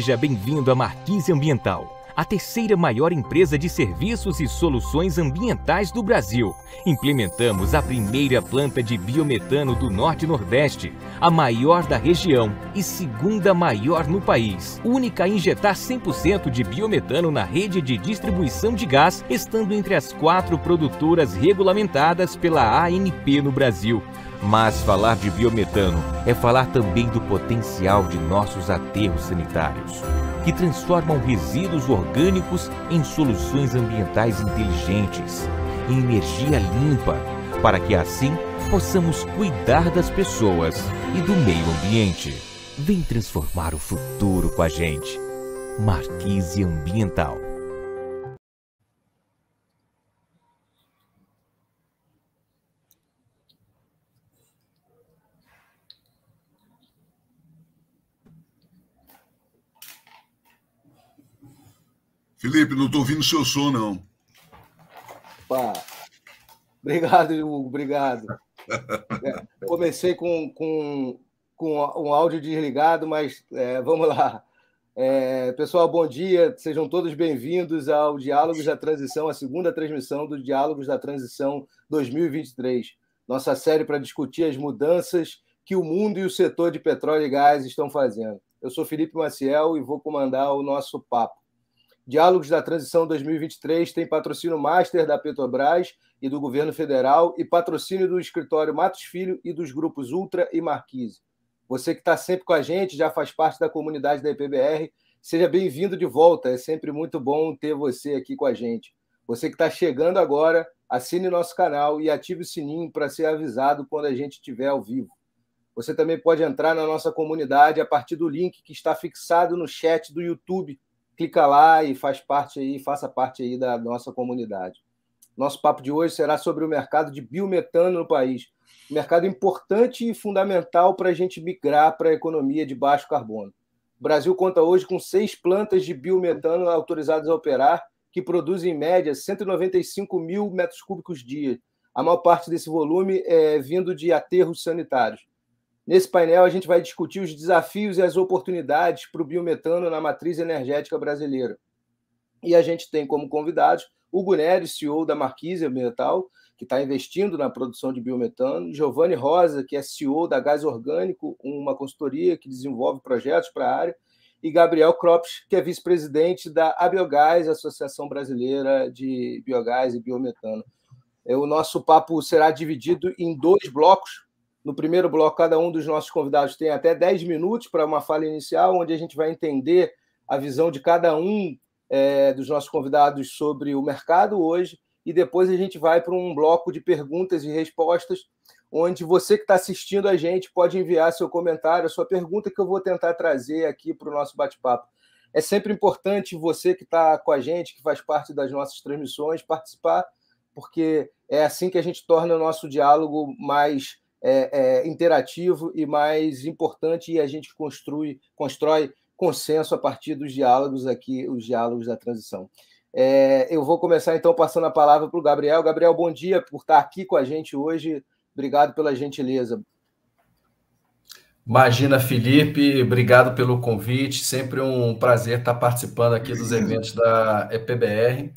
Seja bem-vindo à Marquise Ambiental a terceira maior empresa de serviços e soluções ambientais do Brasil. Implementamos a primeira planta de biometano do Norte Nordeste, a maior da região e segunda maior no país. Única a injetar 100% de biometano na rede de distribuição de gás, estando entre as quatro produtoras regulamentadas pela ANP no Brasil. Mas falar de biometano é falar também do potencial de nossos aterros sanitários, que transformam resíduos orgânicos em soluções ambientais inteligentes, em energia limpa, para que assim possamos cuidar das pessoas e do meio ambiente. Vem transformar o futuro com a gente. Marquise Ambiental. Felipe, não estou ouvindo o seu som, não. Opa. Obrigado, Hugo, obrigado. É, comecei com, com, com um áudio desligado, mas é, vamos lá. É, pessoal, bom dia, sejam todos bem-vindos ao Diálogos da Transição, a segunda transmissão do Diálogos da Transição 2023, nossa série para discutir as mudanças que o mundo e o setor de petróleo e gás estão fazendo. Eu sou Felipe Maciel e vou comandar o nosso papo. Diálogos da Transição 2023 tem patrocínio master da Petrobras e do governo federal e patrocínio do escritório Matos Filho e dos grupos Ultra e Marquise. Você que está sempre com a gente, já faz parte da comunidade da IPBR, seja bem-vindo de volta. É sempre muito bom ter você aqui com a gente. Você que está chegando agora, assine nosso canal e ative o sininho para ser avisado quando a gente estiver ao vivo. Você também pode entrar na nossa comunidade a partir do link que está fixado no chat do YouTube clica lá e faz parte aí, faça parte aí da nossa comunidade. Nosso papo de hoje será sobre o mercado de biometano no país. mercado importante e fundamental para a gente migrar para a economia de baixo carbono. O Brasil conta hoje com seis plantas de biometano autorizadas a operar, que produzem em média 195 mil metros cúbicos dia. A maior parte desse volume é vindo de aterros sanitários. Nesse painel, a gente vai discutir os desafios e as oportunidades para o biometano na matriz energética brasileira. E a gente tem como convidados Hugo Neres, CEO da Marquise Metal, que está investindo na produção de biometano, Giovanni Rosa, que é CEO da Gás Orgânico, uma consultoria que desenvolve projetos para a área, e Gabriel Krops, que é vice-presidente da Abiogás, Associação Brasileira de Biogás e Biometano. É, o nosso papo será dividido em dois blocos. No primeiro bloco, cada um dos nossos convidados tem até 10 minutos para uma fala inicial, onde a gente vai entender a visão de cada um é, dos nossos convidados sobre o mercado hoje. E depois a gente vai para um bloco de perguntas e respostas, onde você que está assistindo a gente pode enviar seu comentário, sua pergunta, que eu vou tentar trazer aqui para o nosso bate-papo. É sempre importante você que está com a gente, que faz parte das nossas transmissões, participar, porque é assim que a gente torna o nosso diálogo mais é, é, interativo e mais importante, e a gente construi, constrói consenso a partir dos diálogos aqui, os diálogos da transição. É, eu vou começar então passando a palavra para o Gabriel. Gabriel, bom dia por estar aqui com a gente hoje. Obrigado pela gentileza. Imagina, Felipe, obrigado pelo convite. Sempre um prazer estar participando aqui dos eventos da EPBR,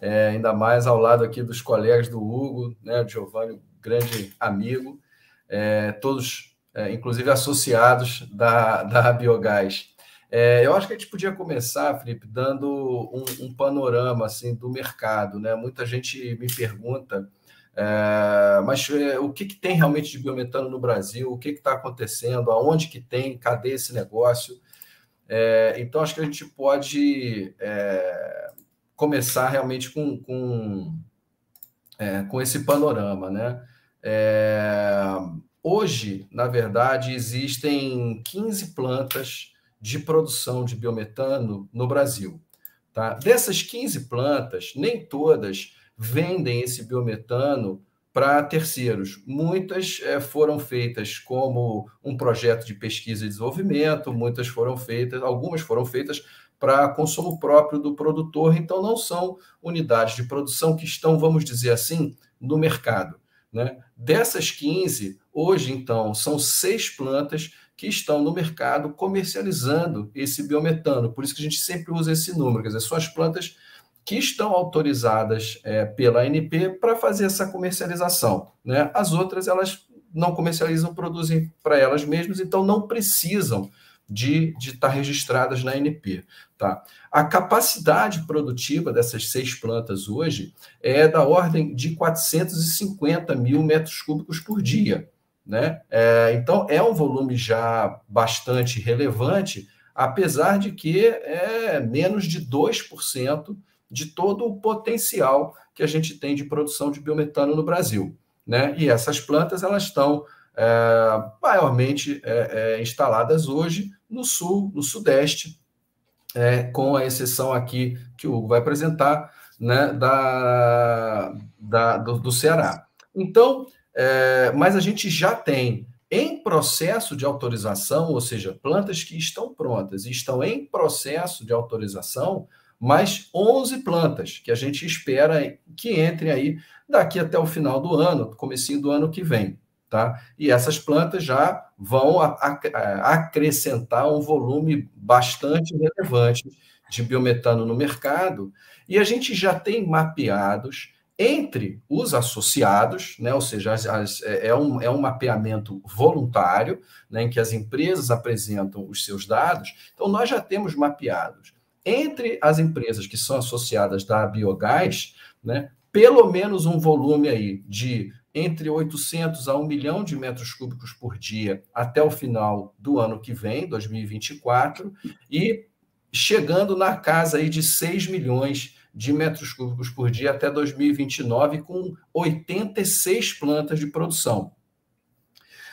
é, ainda mais ao lado aqui dos colegas do Hugo, né, Giovanni, grande amigo é, todos, é, inclusive associados da, da Biogás. É, eu acho que a gente podia começar, Felipe, dando um, um panorama assim do mercado. Né? Muita gente me pergunta, é, mas é, o que, que tem realmente de biometano no Brasil? O que está acontecendo? Aonde que tem? Cadê esse negócio? É, então, acho que a gente pode é, começar realmente com, com, com esse panorama, né? É, hoje, na verdade, existem 15 plantas de produção de biometano no Brasil. Tá? Dessas 15 plantas, nem todas vendem esse biometano para terceiros. Muitas é, foram feitas como um projeto de pesquisa e desenvolvimento, muitas foram feitas, algumas foram feitas para consumo próprio do produtor, então não são unidades de produção que estão, vamos dizer assim, no mercado. Né? Dessas 15, hoje, então, são seis plantas que estão no mercado comercializando esse biometano. Por isso que a gente sempre usa esse número, quer dizer, são as plantas que estão autorizadas é, pela ANP para fazer essa comercialização. Né? As outras, elas não comercializam, produzem para elas mesmas, então não precisam de, estar registradas na ANP. Tá? A capacidade produtiva dessas seis plantas hoje é da ordem de 450 mil metros cúbicos por dia. Né? É, então, é um volume já bastante relevante, apesar de que é menos de 2% de todo o potencial que a gente tem de produção de biometano no Brasil. Né? E essas plantas elas estão é, maiormente é, é, instaladas hoje no sul, no sudeste, é, com a exceção aqui que o Hugo vai apresentar, né, da, da do, do Ceará. Então, é, mas a gente já tem em processo de autorização, ou seja, plantas que estão prontas e estão em processo de autorização, mais 11 plantas que a gente espera que entrem aí daqui até o final do ano, comecinho do ano que vem, tá? E essas plantas já vão a, a, acrescentar um volume bastante relevante de biometano no mercado, e a gente já tem mapeados entre os associados, né, ou seja, as, as, é, é, um, é um mapeamento voluntário, né, em que as empresas apresentam os seus dados. Então, nós já temos mapeados entre as empresas que são associadas da Biogás, né, pelo menos um volume aí de entre 800 a 1 milhão de metros cúbicos por dia até o final do ano que vem, 2024, e chegando na casa aí de 6 milhões de metros cúbicos por dia até 2029, com 86 plantas de produção.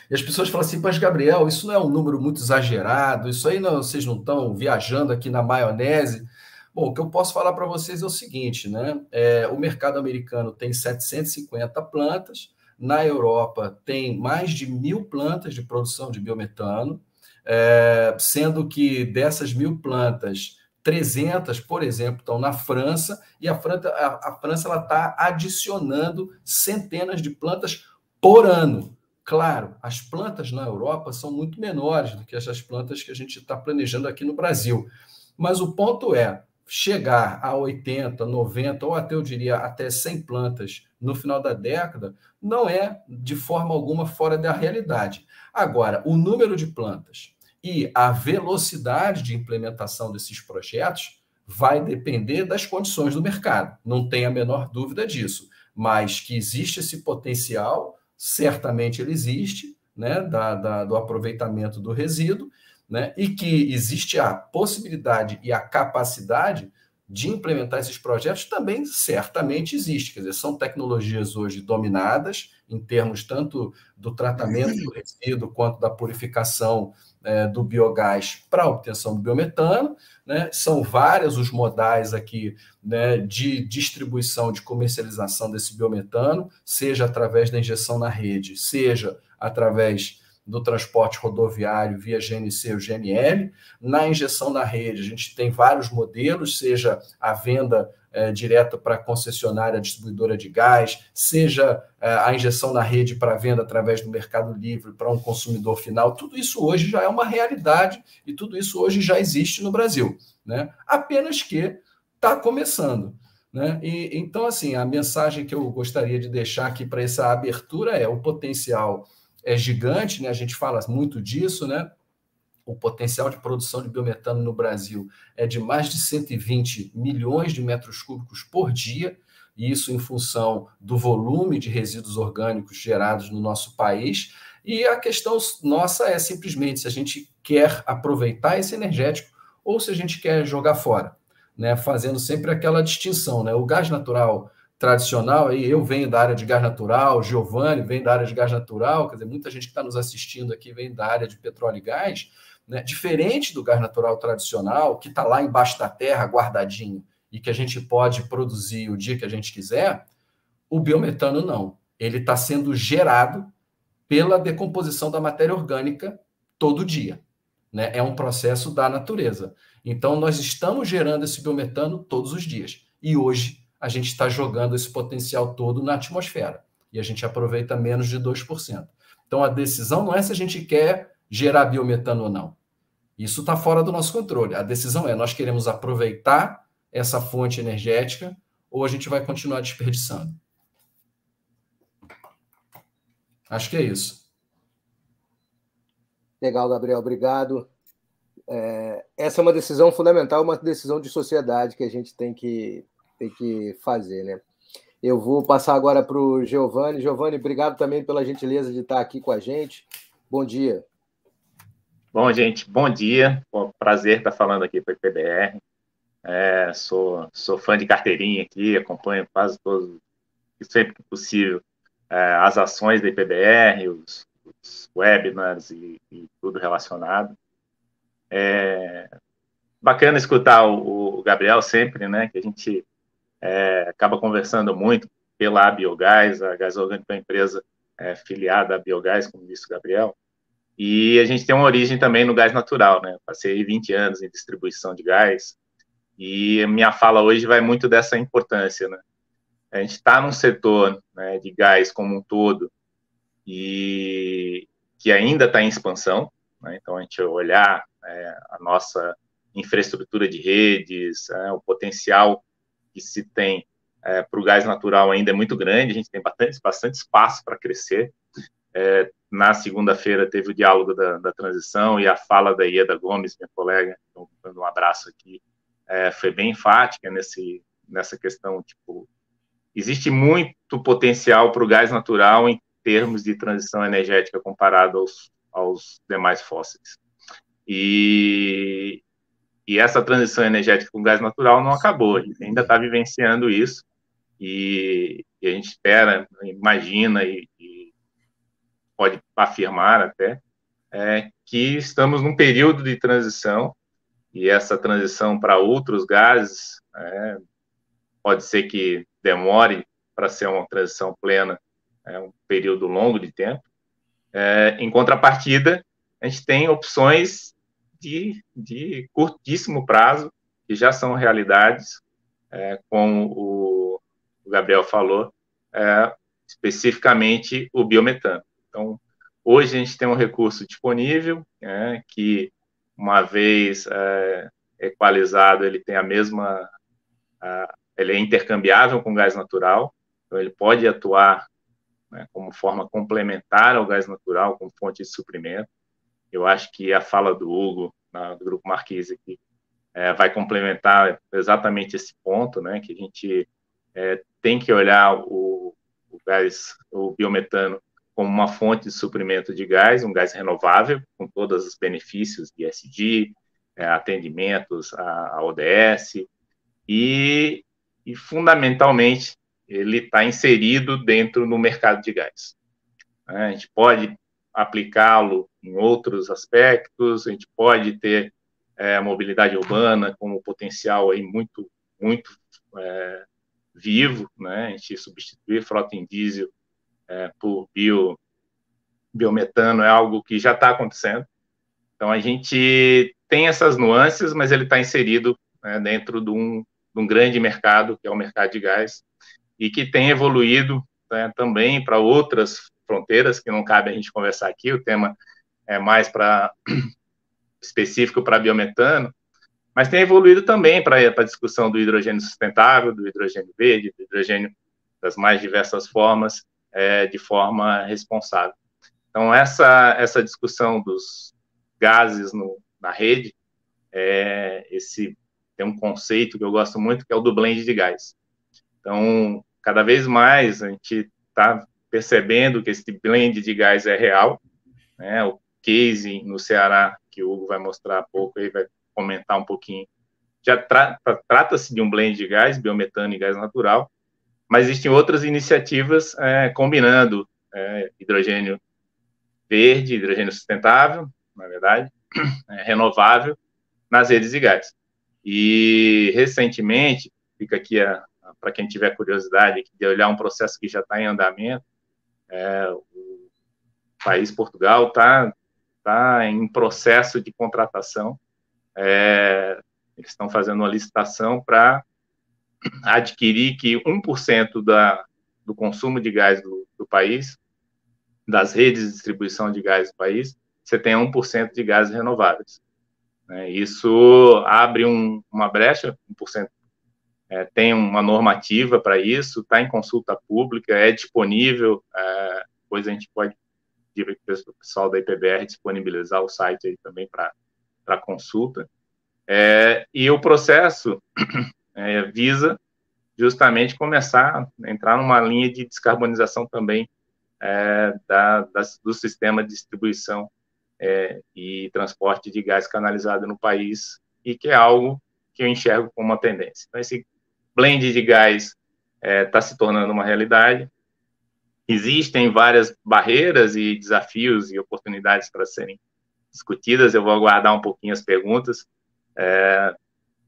E as pessoas falam assim, mas Gabriel, isso não é um número muito exagerado, isso aí não, vocês não estão viajando aqui na maionese. Bom, o que eu posso falar para vocês é o seguinte, né? É, o mercado americano tem 750 plantas, na Europa tem mais de mil plantas de produção de biometano, é, sendo que dessas mil plantas, 300, por exemplo, estão na França, e a França a, a França está adicionando centenas de plantas por ano. Claro, as plantas na Europa são muito menores do que essas plantas que a gente está planejando aqui no Brasil. Mas o ponto é chegar a 80, 90 ou até eu diria até 100 plantas no final da década não é de forma alguma fora da realidade. Agora, o número de plantas e a velocidade de implementação desses projetos vai depender das condições do mercado, não tem a menor dúvida disso. Mas que existe esse potencial, certamente ele existe, né, da, da, do aproveitamento do resíduo, né, e que existe a possibilidade e a capacidade de implementar esses projetos também certamente existe. Quer dizer, são tecnologias hoje dominadas em termos tanto do tratamento do resíduo quanto da purificação é, do biogás para a obtenção do biometano. Né? São vários os modais aqui né, de distribuição, de comercialização desse biometano, seja através da injeção na rede, seja através do transporte rodoviário via GNC ou GNL. Na injeção na rede, a gente tem vários modelos, seja a venda é, direta para concessionária distribuidora de gás, seja é, a injeção na rede para venda através do Mercado Livre para um consumidor final. Tudo isso hoje já é uma realidade e tudo isso hoje já existe no Brasil. Né? Apenas que está começando. Né? E, então, assim, a mensagem que eu gostaria de deixar aqui para essa abertura é o potencial é gigante, né? A gente fala muito disso, né? O potencial de produção de biometano no Brasil é de mais de 120 milhões de metros cúbicos por dia, e isso em função do volume de resíduos orgânicos gerados no nosso país. E a questão nossa é simplesmente se a gente quer aproveitar esse energético ou se a gente quer jogar fora, né? Fazendo sempre aquela distinção, né? O gás natural tradicional, aí eu venho da área de gás natural, Giovanni vem da área de gás natural, quer dizer, muita gente que está nos assistindo aqui vem da área de petróleo e gás, né? diferente do gás natural tradicional, que está lá embaixo da terra, guardadinho, e que a gente pode produzir o dia que a gente quiser, o biometano não. Ele está sendo gerado pela decomposição da matéria orgânica todo dia. Né? É um processo da natureza. Então, nós estamos gerando esse biometano todos os dias. E hoje a gente está jogando esse potencial todo na atmosfera e a gente aproveita menos de 2%. Então a decisão não é se a gente quer gerar biometano ou não. Isso está fora do nosso controle. A decisão é: nós queremos aproveitar essa fonte energética ou a gente vai continuar desperdiçando? Acho que é isso. Legal, Gabriel, obrigado. É, essa é uma decisão fundamental, uma decisão de sociedade que a gente tem que, tem que fazer, né? Eu vou passar agora para o Giovanni. Giovanni, obrigado também pela gentileza de estar aqui com a gente. Bom dia. Bom, gente, bom dia. prazer estar falando aqui para o IPBR. É, sou, sou fã de carteirinha aqui, acompanho quase todos, sempre que possível, é, as ações da IPBR, os, os webinars e, e, tudo relacionado. É bacana escutar o, o, Gabriel sempre, né, que a gente é, acaba conversando muito pela Biogás, a Gás é uma empresa é, filiada à Biogás, como disse o Gabriel, e a gente tem uma origem também no gás natural, né, passei 20 anos em distribuição de gás, e minha fala hoje vai muito dessa importância, né, a gente está num setor né, de gás como um todo e que ainda está em expansão, né, então a gente olhar é, a nossa infraestrutura de redes, é, o potencial que se tem é, para o gás natural ainda é muito grande, a gente tem bastante, bastante espaço para crescer. É, na segunda-feira teve o diálogo da, da, transição e a fala da Ieda Gomes, minha colega, então, dando um abraço aqui, é, foi bem enfática nesse, nessa questão, tipo, existe muito potencial para o gás natural em termos de transição energética comparado aos, aos demais fósseis. E, e essa transição energética com gás natural não acabou, a gente ainda está vivenciando isso, e, e, a gente espera, imagina e, e pode afirmar até, é, que estamos num período de transição, e essa transição para outros gases é, pode ser que demore para ser uma transição plena, é um período longo de tempo. É, em contrapartida, a gente tem opções de, de curtíssimo prazo, que já são realidades, é, como o, Gabriel falou, é, especificamente o biometano. Então, hoje a gente tem um recurso disponível, é, que, uma vez é, equalizado, ele tem a mesma, a, ele é intercambiável com gás natural, então ele pode atuar né, como forma complementar ao gás natural, como fonte de suprimento. Eu acho que a fala do Hugo, na, do Grupo Marquise, aqui, é, vai complementar exatamente esse ponto, né, que a gente é, tem que olhar o, o gás, o biometano, como uma fonte de suprimento de gás, um gás renovável, com todos os benefícios de SD, é, atendimentos à, à ODS, e, e fundamentalmente ele está inserido dentro do mercado de gás. A gente pode aplicá-lo em outros aspectos, a gente pode ter é, mobilidade urbana como potencial aí muito, muito é, vivo, né? A gente substituir frota em diesel é, por bio, biometano é algo que já está acontecendo. Então a gente tem essas nuances, mas ele está inserido né, dentro de um, de um grande mercado que é o mercado de gás e que tem evoluído né, também para outras fronteiras, que não cabe a gente conversar aqui, o tema é mais para específico para biometano, mas tem evoluído também para a discussão do hidrogênio sustentável, do hidrogênio verde, do hidrogênio das mais diversas formas, é, de forma responsável. Então, essa, essa discussão dos gases no, na rede, é, esse tem um conceito que eu gosto muito, que é o do blend de gás. Então, cada vez mais a gente está percebendo que esse blend de gás é real, né? O case no Ceará, que o Hugo vai mostrar há pouco, aí vai comentar um pouquinho, já tra trata-se de um blend de gás, biometano e gás natural, mas existem outras iniciativas é, combinando é, hidrogênio verde, hidrogênio sustentável, na verdade, é, renovável, nas redes de gás. E, recentemente, fica aqui para quem tiver curiosidade de olhar um processo que já está em andamento, é, o país Portugal está tá em processo de contratação. É, eles estão fazendo uma licitação para adquirir que 1% da, do consumo de gás do, do país, das redes de distribuição de gás do país, você tenha 1% de gases renováveis. Né? Isso abre um, uma brecha, 1% é, tem uma normativa para isso, está em consulta pública, é disponível, é, depois a gente pode pedir para o pessoal da IPBR disponibilizar o site aí também para consulta. É, e o processo é, visa justamente começar a entrar numa linha de descarbonização também é, da, das, do sistema de distribuição é, e transporte de gás canalizado no país, e que é algo que eu enxergo como uma tendência. Então, esse blend de gás está é, tá se tornando uma realidade. Existem várias barreiras e desafios e oportunidades para serem discutidas. Eu vou aguardar um pouquinho as perguntas, é,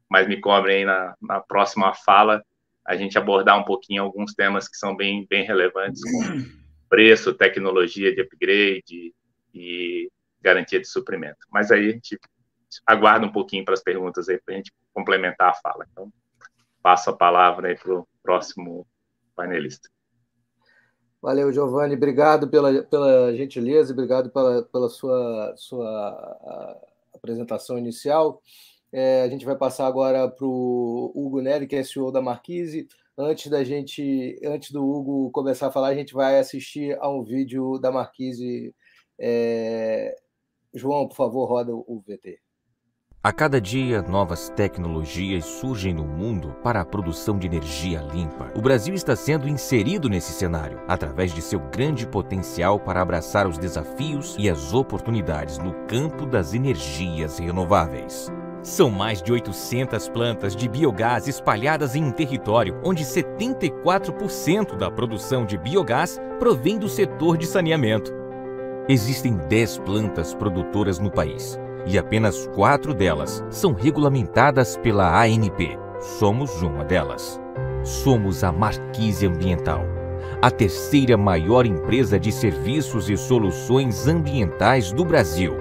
mas me cobrem na, na próxima fala a gente abordar um pouquinho alguns temas que são bem, bem relevantes, como preço, tecnologia de upgrade e garantia de suprimento. Mas aí a gente aguarda um pouquinho para as perguntas aí, para a gente complementar a fala. Então, passo a palavra para o próximo painelista. Valeu, Giovanni. Obrigado pela, pela gentileza, obrigado pela, pela sua, sua apresentação inicial. É, a gente vai passar agora para o Hugo Neri, que é CEO da Marquise. Antes da gente, antes do Hugo começar a falar, a gente vai assistir a um vídeo da Marquise. É... João, por favor, roda o VT. A cada dia, novas tecnologias surgem no mundo para a produção de energia limpa. O Brasil está sendo inserido nesse cenário através de seu grande potencial para abraçar os desafios e as oportunidades no campo das energias renováveis. São mais de 800 plantas de biogás espalhadas em um território onde 74% da produção de biogás provém do setor de saneamento. Existem 10 plantas produtoras no país e apenas quatro delas são regulamentadas pela ANP. Somos uma delas. Somos a Marquise Ambiental, a terceira maior empresa de serviços e soluções ambientais do Brasil,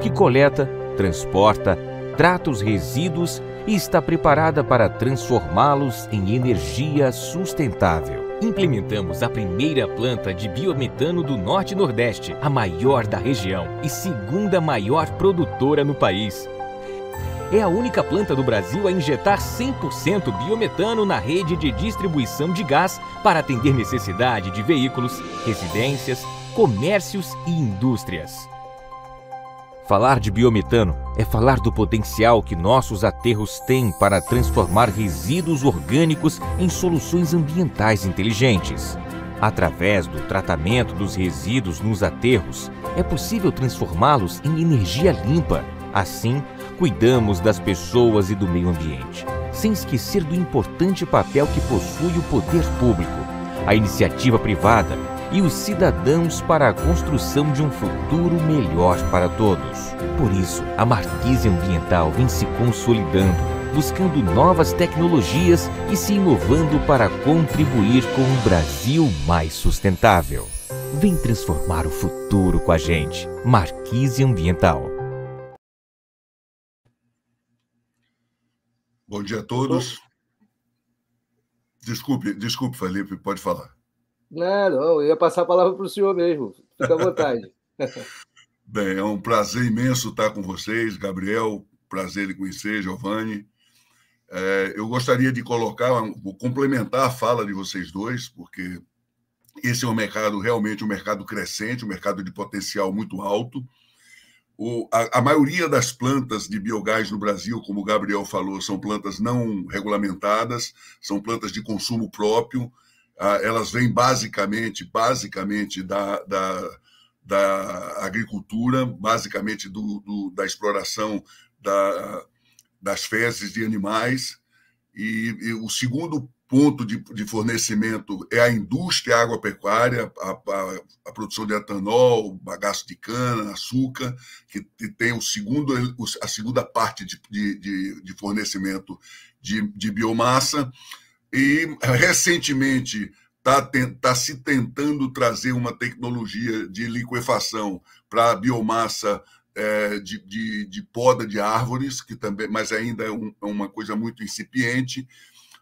que coleta, transporta, trata os resíduos e está preparada para transformá-los em energia sustentável. Implementamos a primeira planta de biometano do Norte Nordeste, a maior da região e segunda maior produtora no país. É a única planta do Brasil a injetar 100% biometano na rede de distribuição de gás para atender necessidade de veículos, residências, comércios e indústrias. Falar de biometano é falar do potencial que nossos aterros têm para transformar resíduos orgânicos em soluções ambientais inteligentes. Através do tratamento dos resíduos nos aterros, é possível transformá-los em energia limpa. Assim, cuidamos das pessoas e do meio ambiente, sem esquecer do importante papel que possui o poder público, a iniciativa privada e os cidadãos para a construção de um futuro melhor para todos. Por isso, a Marquise Ambiental vem se consolidando, buscando novas tecnologias e se inovando para contribuir com um Brasil mais sustentável. Vem transformar o futuro com a gente. Marquise Ambiental. Bom dia a todos. Desculpe, desculpe, Felipe, pode falar. Não, não, eu ia passar a palavra para o senhor mesmo. Fica à vontade. Bem, é um prazer imenso estar com vocês, Gabriel. Prazer em conhecer, Giovanni. É, eu gostaria de colocar, complementar a fala de vocês dois, porque esse é um mercado realmente um mercado crescente, um mercado de potencial muito alto. O, a, a, maioria das plantas de biogás no Brasil, como o Gabriel falou, são plantas não regulamentadas, são plantas de consumo próprio, elas vêm basicamente, basicamente da, da, da agricultura, basicamente do, do, da exploração da, das fezes de animais. E, e, o segundo ponto de, de, fornecimento é a indústria agropecuária, a, a, a, produção de etanol, bagaço de cana, açúcar, que, tem o segundo, a segunda parte de, de, de fornecimento de biomassa. E recentemente está tá se tentando trazer uma tecnologia de liquefação para a biomassa é, de, de, de, poda de árvores, que também, mas ainda é, um, é uma coisa muito incipiente.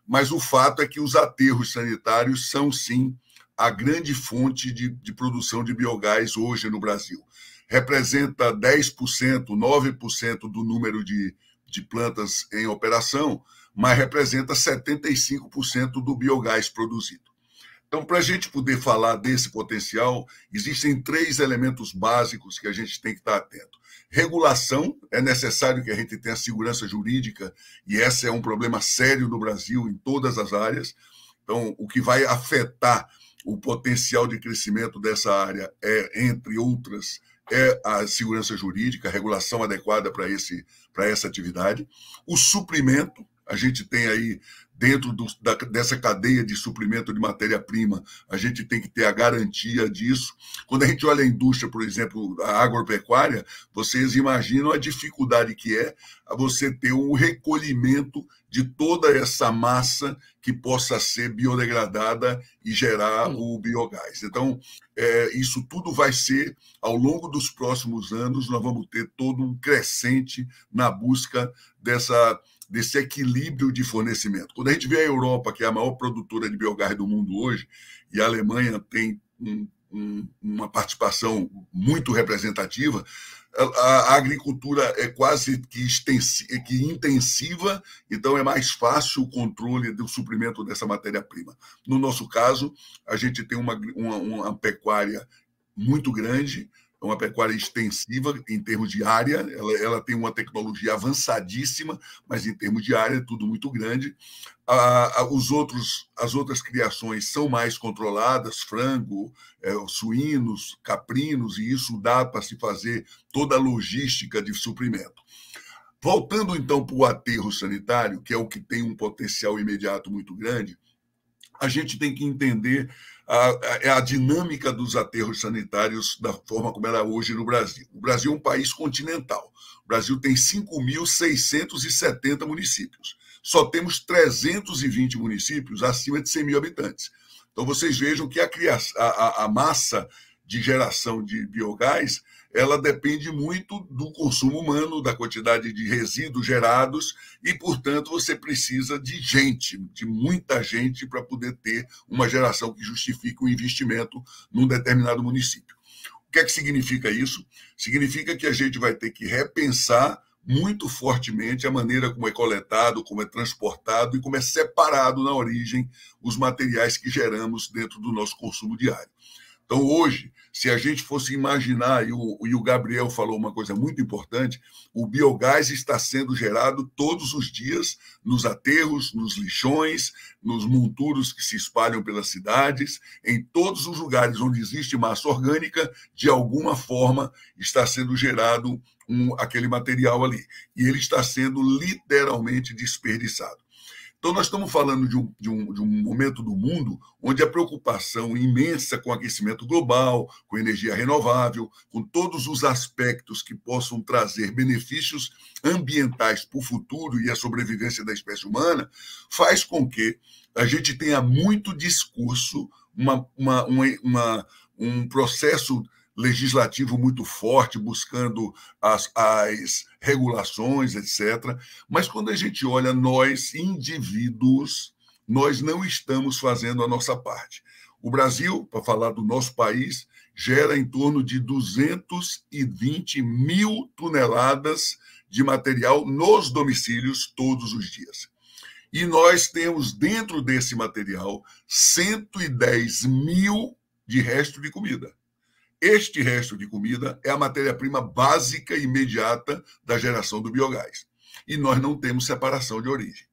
Mas o fato é que os aterros sanitários são sim a grande fonte de, de produção de biogás hoje no Brasil. representa 10%, 9% do número de, de plantas em operação, mas representa 75% do biogás produzido. Então, para a gente poder falar desse potencial, existem três elementos básicos que a gente tem que estar atento. Regulação, é necessário que a gente tenha segurança jurídica, e esse é um problema sério no Brasil, em todas as áreas. Então, o que vai afetar o potencial de crescimento dessa área é, entre outras, é a segurança jurídica, a regulação adequada para esse para essa atividade. O suprimento, a gente tem aí dentro do, da, dessa cadeia de suprimento de matéria-prima, a gente tem que ter a garantia disso. Quando a gente olha a indústria, por exemplo, a agropecuária, vocês imaginam a dificuldade que é você ter um recolhimento de toda essa massa que possa ser biodegradada e gerar Sim. o biogás. Então, é, isso tudo vai ser, ao longo dos próximos anos, nós vamos ter todo um crescente na busca dessa desse equilíbrio de fornecimento. Quando a gente vê a Europa, que é a maior produtora de biogás do mundo hoje, e a Alemanha tem um, um, uma participação muito representativa, a, a, agricultura é quase que, extensiva, que intensiva, então é mais fácil o controle do suprimento dessa matéria-prima. No nosso caso, a gente tem uma, uma, uma pecuária muito grande, é uma pecuária extensiva em termos de área, ela, ela, tem uma tecnologia avançadíssima, mas em termos de área é tudo muito grande. os outros, as outras criações são mais controladas, frango, é, suínos, caprinos, e isso dá para se fazer toda a logística de suprimento. Voltando então para o aterro sanitário, que é o que tem um potencial imediato muito grande, a gente tem que entender a, a, a, dinâmica dos aterros sanitários da forma como ela é hoje no Brasil. O Brasil é um país continental. O Brasil tem 5.670 municípios. Só temos 320 municípios acima de 100 mil habitantes. Então, vocês vejam que a, a, a massa de geração de biogás ela depende muito do consumo humano, da quantidade de resíduos gerados, e, portanto, você precisa de gente, de muita gente, para poder ter uma geração que justifique o um investimento num determinado município. O que é que significa isso? Significa que a gente vai ter que repensar muito fortemente a maneira como é coletado, como é transportado e como é separado na origem os materiais que geramos dentro do nosso consumo diário. Então, hoje, se a gente fosse imaginar, e o, e o Gabriel falou uma coisa muito importante, o biogás está sendo gerado todos os dias nos aterros, nos lixões, nos monturos que se espalham pelas cidades, em todos os lugares onde existe massa orgânica, de alguma forma está sendo gerado um, aquele material ali. E ele está sendo literalmente desperdiçado. Então, nós estamos falando de um, de, um, de um momento do mundo onde a preocupação imensa com aquecimento global, com energia renovável, com todos os aspectos que possam trazer benefícios ambientais para o futuro e a sobrevivência da espécie humana, faz com que a gente tenha muito discurso, uma, uma, uma um processo legislativo muito forte, buscando as, as regulações, etc. Mas quando a gente olha nós, indivíduos, nós não estamos fazendo a nossa parte. O Brasil, para falar do nosso país, gera em torno de 220 mil toneladas de material nos domicílios todos os dias. E nós temos dentro desse material 110 mil de resto de comida. Este resto de comida é a matéria-prima básica e imediata da geração do biogás. E nós não temos separação de origem.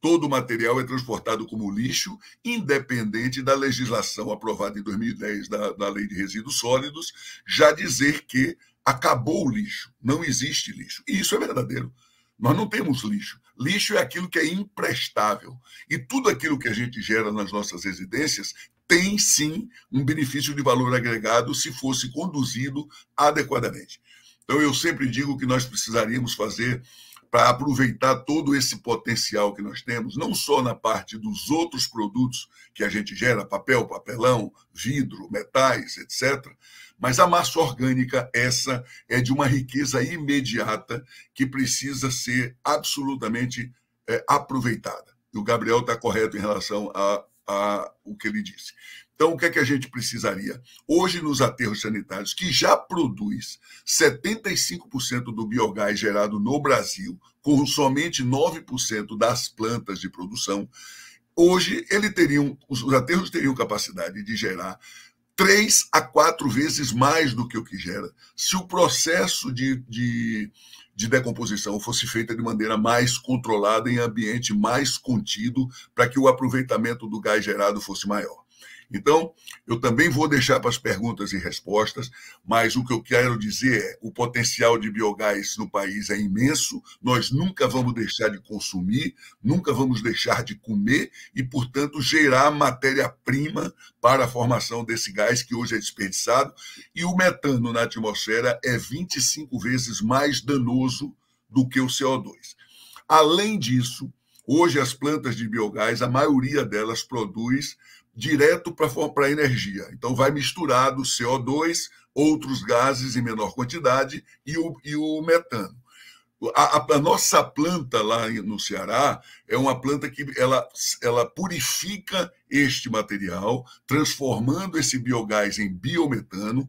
Todo o material é transportado como lixo, independente da legislação aprovada em 2010 da, da Lei de Resíduos Sólidos, já dizer que acabou o lixo, não existe lixo. E isso é verdadeiro. Nós não temos lixo. Lixo é aquilo que é imprestável. E tudo aquilo que a gente gera nas nossas residências tem sim um benefício de valor agregado se fosse conduzido adequadamente. Então, eu sempre digo que nós precisaríamos fazer para aproveitar todo esse potencial que nós temos, não só na parte dos outros produtos que a gente gera, papel, papelão, vidro, metais, etc., mas a massa orgânica, essa é de uma riqueza imediata que precisa ser absolutamente é, aproveitada. E o Gabriel está correto em relação a a, o que ele disse. Então, o que é que a gente precisaria? Hoje, nos aterros sanitários, que já produz 75% do biogás gerado no Brasil, com somente 9% das plantas de produção, hoje ele teriam, os aterros teriam capacidade de gerar três a quatro vezes mais do que o que gera, se o processo de, de, de decomposição fosse feita de maneira mais controlada, em ambiente mais contido, para que o aproveitamento do gás gerado fosse maior. Então, eu também vou deixar para as perguntas e respostas, mas o que eu quero dizer é: o potencial de biogás no país é imenso, nós nunca vamos deixar de consumir, nunca vamos deixar de comer e, portanto, gerar matéria-prima para a formação desse gás que hoje é desperdiçado. E o metano na atmosfera é 25 vezes mais danoso do que o CO2. Além disso, hoje as plantas de biogás, a maioria delas produz direto para a energia. Então, vai misturado CO2, outros gases em menor quantidade e o, e o metano. A, a, a, nossa planta lá no Ceará é uma planta que ela, ela purifica este material, transformando esse biogás em biometano,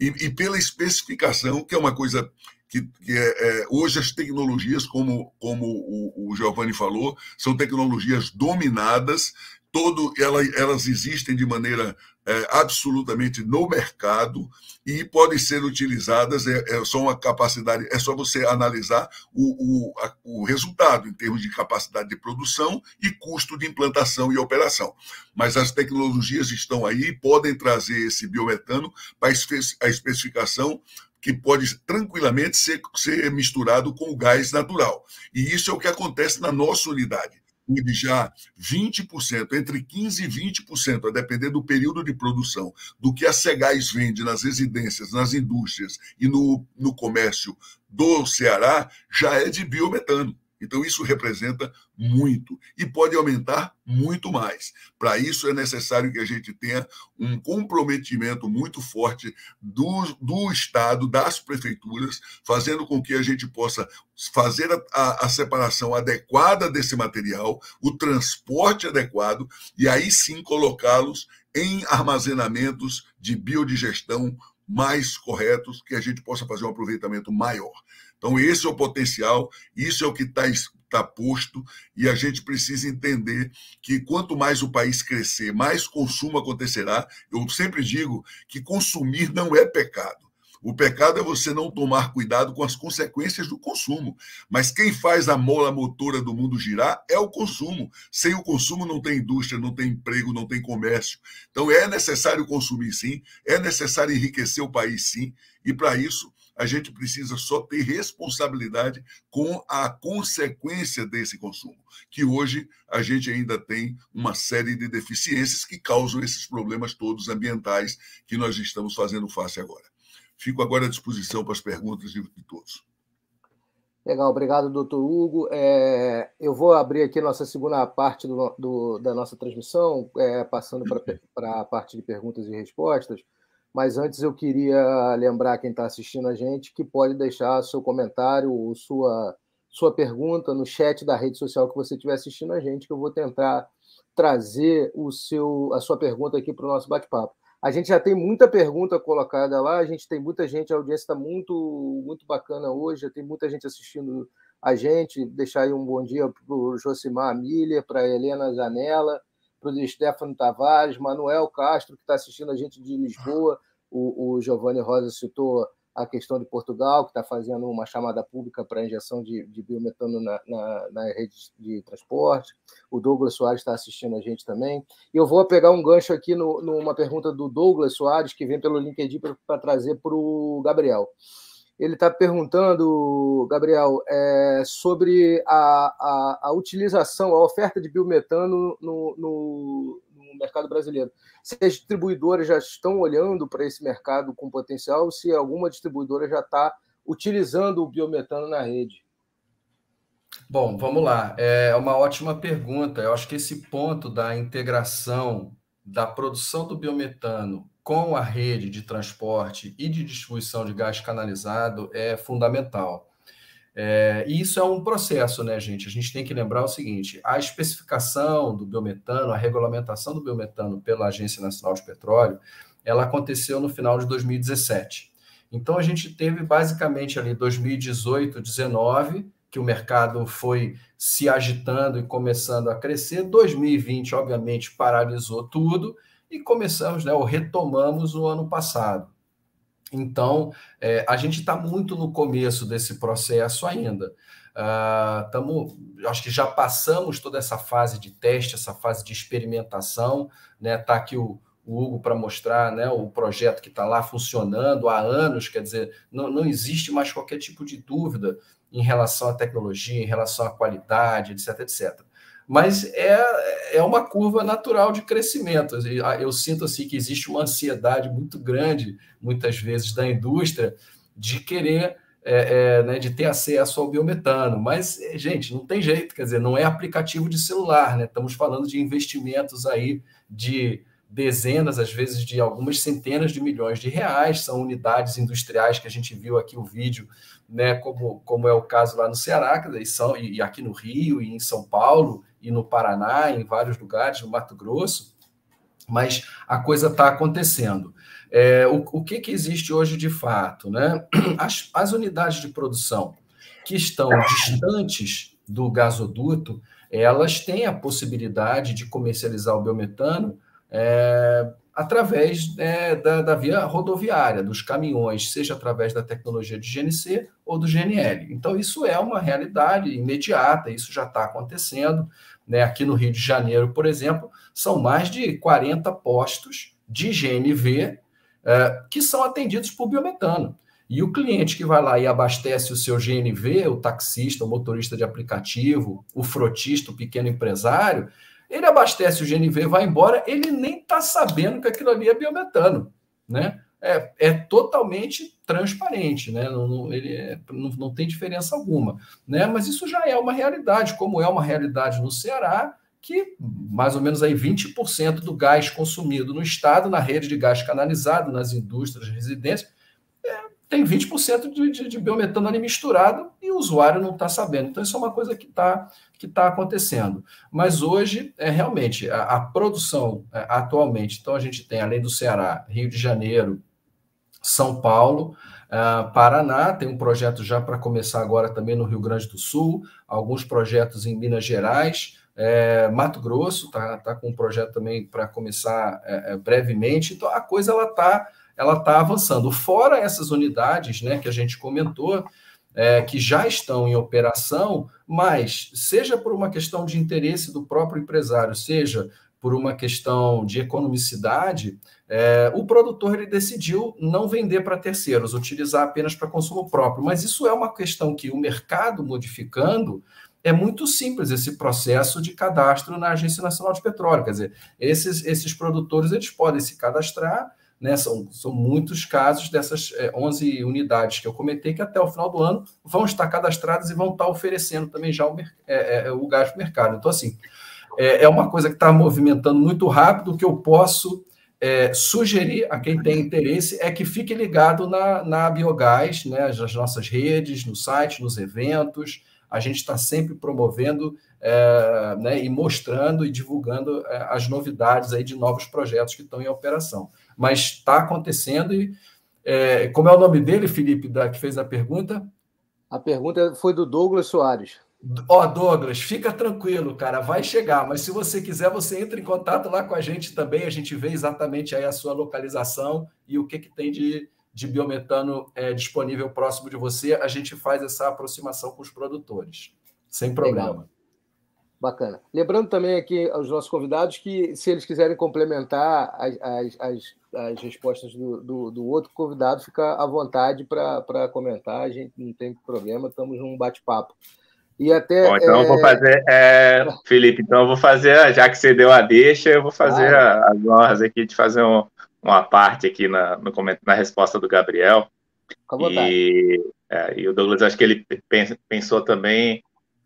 e, e pela especificação, que é uma coisa que, que é, é, hoje as tecnologias, como, como o, o Giovanni falou, são tecnologias dominadas todo ela, elas existem de maneira é, absolutamente no mercado e podem ser utilizadas, é, é só uma capacidade, é só você analisar o, o, a, o resultado em termos de capacidade de produção e custo de implantação e operação. Mas as tecnologias estão aí, podem trazer esse biometano para a especificação que pode tranquilamente ser, ser misturado com o gás natural. E isso é o que acontece na nossa unidade de já 20%, entre 15% e 20%, a depender do período de produção, do que a Segais vende nas residências, nas indústrias e no, no comércio do Ceará, já é de biometano. Então, isso representa muito e pode aumentar muito mais. Para isso, é necessário que a gente tenha um comprometimento muito forte do, do Estado, das prefeituras, fazendo com que a gente possa fazer a, a, a separação adequada desse material, o transporte adequado, e aí sim colocá-los em armazenamentos de biodigestão mais corretos, que a gente possa fazer um aproveitamento maior. Então, esse é o potencial, isso é o que está tá posto, e a gente precisa entender que quanto mais o país crescer, mais consumo acontecerá. Eu sempre digo que consumir não é pecado. O pecado é você não tomar cuidado com as consequências do consumo. Mas quem faz a mola motora do mundo girar é o consumo. Sem o consumo não tem indústria, não tem emprego, não tem comércio. Então é necessário consumir sim, é necessário enriquecer o país sim, e para isso a gente precisa só ter responsabilidade com a consequência desse consumo, que hoje a gente ainda tem uma série de deficiências que causam esses problemas todos ambientais que nós estamos fazendo face agora. Fico agora à disposição para as perguntas de, todos. Legal, obrigado, doutor Hugo. É, eu vou abrir aqui nossa segunda parte do, do, da nossa transmissão, é, passando para a parte de perguntas e respostas. Mas antes eu queria lembrar quem está assistindo a gente que pode deixar seu comentário ou sua, sua pergunta no chat da rede social que você estiver assistindo a gente, que eu vou tentar trazer o seu, a sua pergunta aqui para o nosso bate-papo. A gente já tem muita pergunta colocada lá, a gente tem muita gente, a audiência está muito, muito bacana hoje, já tem muita gente assistindo a gente. Deixar aí um bom dia para o Josimar Amília, para a Helena Zanella, para o Stefano Tavares, Manuel Castro, que está assistindo a gente de Lisboa. O, o Giovanni Rosa citou a questão de Portugal, que está fazendo uma chamada pública para injeção de, de biometano na, na, na, rede de transporte. O Douglas Soares está assistindo a gente também. E eu vou pegar um gancho aqui no, numa pergunta do Douglas Soares, que vem pelo LinkedIn para trazer para o Gabriel. Ele está perguntando, Gabriel, é, sobre a, a, a, utilização, a oferta de biometano no, no, mercado brasileiro. Se as distribuidoras já estão olhando para esse mercado com potencial, se alguma distribuidora já está utilizando o biometano na rede. Bom, vamos lá. É uma ótima pergunta. Eu acho que esse ponto da integração da produção do biometano com a rede de transporte e de distribuição de gás canalizado é fundamental. É, e isso é um processo, né, gente? A gente tem que lembrar o seguinte: a especificação do biometano, a regulamentação do biometano pela Agência Nacional de Petróleo, ela aconteceu no final de 2017. Então a gente teve basicamente ali 2018, 19, que o mercado foi se agitando e começando a crescer. 2020, obviamente, paralisou tudo e começamos, né, ou retomamos o ano passado. Então, é, a gente está muito no começo desse processo ainda. Uh, tamo, acho que já passamos toda essa fase de teste, essa fase de experimentação. Né? Tá aqui o, o Hugo para mostrar né, o projeto que está lá funcionando há anos, quer dizer, não, não existe mais qualquer tipo de dúvida em relação à tecnologia, em relação à qualidade, etc, etc mas é, é uma curva natural de crescimento. Eu sinto assim que existe uma ansiedade muito grande, muitas vezes, da indústria de querer é, é, né, de ter acesso ao biometano. Mas, gente, não tem jeito, quer dizer, não é aplicativo de celular, né? Estamos falando de investimentos aí de dezenas, às vezes de algumas centenas de milhões de reais, são unidades industriais que a gente viu aqui o vídeo, né, como, como é o caso lá no Ceará, e, são, e aqui no Rio, e em São Paulo, e no Paraná, em vários lugares, no Mato Grosso, mas a coisa está acontecendo. É, o, o que, que existe hoje de fato? Né? As, as unidades de produção que estão distantes do gasoduto, elas têm a possibilidade de comercializar o biometano é, através é, da, da, via rodoviária, dos caminhões, seja através da tecnologia de GNC ou do GNL. Então, isso é uma realidade imediata, isso já está acontecendo. Né? Aqui no Rio de Janeiro, por exemplo, são mais de 40 postos de GNV é, que são atendidos por biometano. E o cliente que vai lá e abastece o seu GNV, o taxista, o motorista de aplicativo, o frotista, o pequeno empresário, ele abastece o GNV, vai embora, ele nem está sabendo que aquilo ali é biometano, né? É, é totalmente transparente, né? Não, não ele é, não, não tem diferença alguma, né? Mas isso já é uma realidade, como é uma realidade no Ceará, que mais ou menos aí 20% do gás consumido no estado, na rede de gás canalizado, nas indústrias, residências, tem 20% de, de, de biometano ali misturado e o usuário não está sabendo. Então, isso é uma coisa que está que tá acontecendo. Mas hoje, é realmente, a, a produção é, atualmente, então a gente tem, além do Ceará, Rio de Janeiro, São Paulo, uh, Paraná, tem um projeto já para começar agora também no Rio Grande do Sul, alguns projetos em Minas Gerais, é, Mato Grosso está tá com um projeto também para começar é, é, brevemente. Então, a coisa ela está ela está avançando. Fora essas unidades né, que a gente comentou, é, que já estão em operação, mas seja por uma questão de interesse do próprio empresário, seja por uma questão de economicidade, é, o produtor ele decidiu não vender para terceiros, utilizar apenas para consumo próprio. Mas isso é uma questão que o mercado modificando é muito simples esse processo de cadastro na Agência Nacional de Petróleo. Quer dizer, esses, esses produtores eles podem se cadastrar né? São, são muitos casos dessas é, 11 unidades que eu comentei que até o final do ano vão estar cadastradas e vão estar oferecendo também já o, é, é, o gás para o mercado. Então, assim, é, é uma coisa que está movimentando muito rápido. Que eu posso é, sugerir a quem tem interesse é que fique ligado na, na Biogás, né, nas nossas redes, no site, nos eventos. A gente está sempre promovendo é, né, e mostrando e divulgando é, as novidades aí de novos projetos que estão em operação mas está acontecendo e é, como é o nome dele, Felipe, da, que fez a pergunta? A pergunta foi do Douglas Soares. Ó, oh, Douglas, fica tranquilo, cara, vai chegar, mas se você quiser, você entra em contato lá com a gente também, a gente vê exatamente aí a sua localização e o que, que tem de, de biometano é, disponível próximo de você, a gente faz essa aproximação com os produtores, sem problema. Legal. Bacana. Lembrando também aqui aos nossos convidados que, se eles quiserem complementar as, as, as, as respostas do, do, do, outro convidado, fica à vontade para comentar, a gente não tem problema, estamos num bate-papo. E até. Bom, então é... eu vou é, fazer. É, Felipe, então eu vou fazer, já que você deu a deixa, eu vou fazer ah, as honras aqui de fazer um, uma parte aqui na, no, na resposta do Gabriel. E, é, e o Douglas, acho que ele pensou também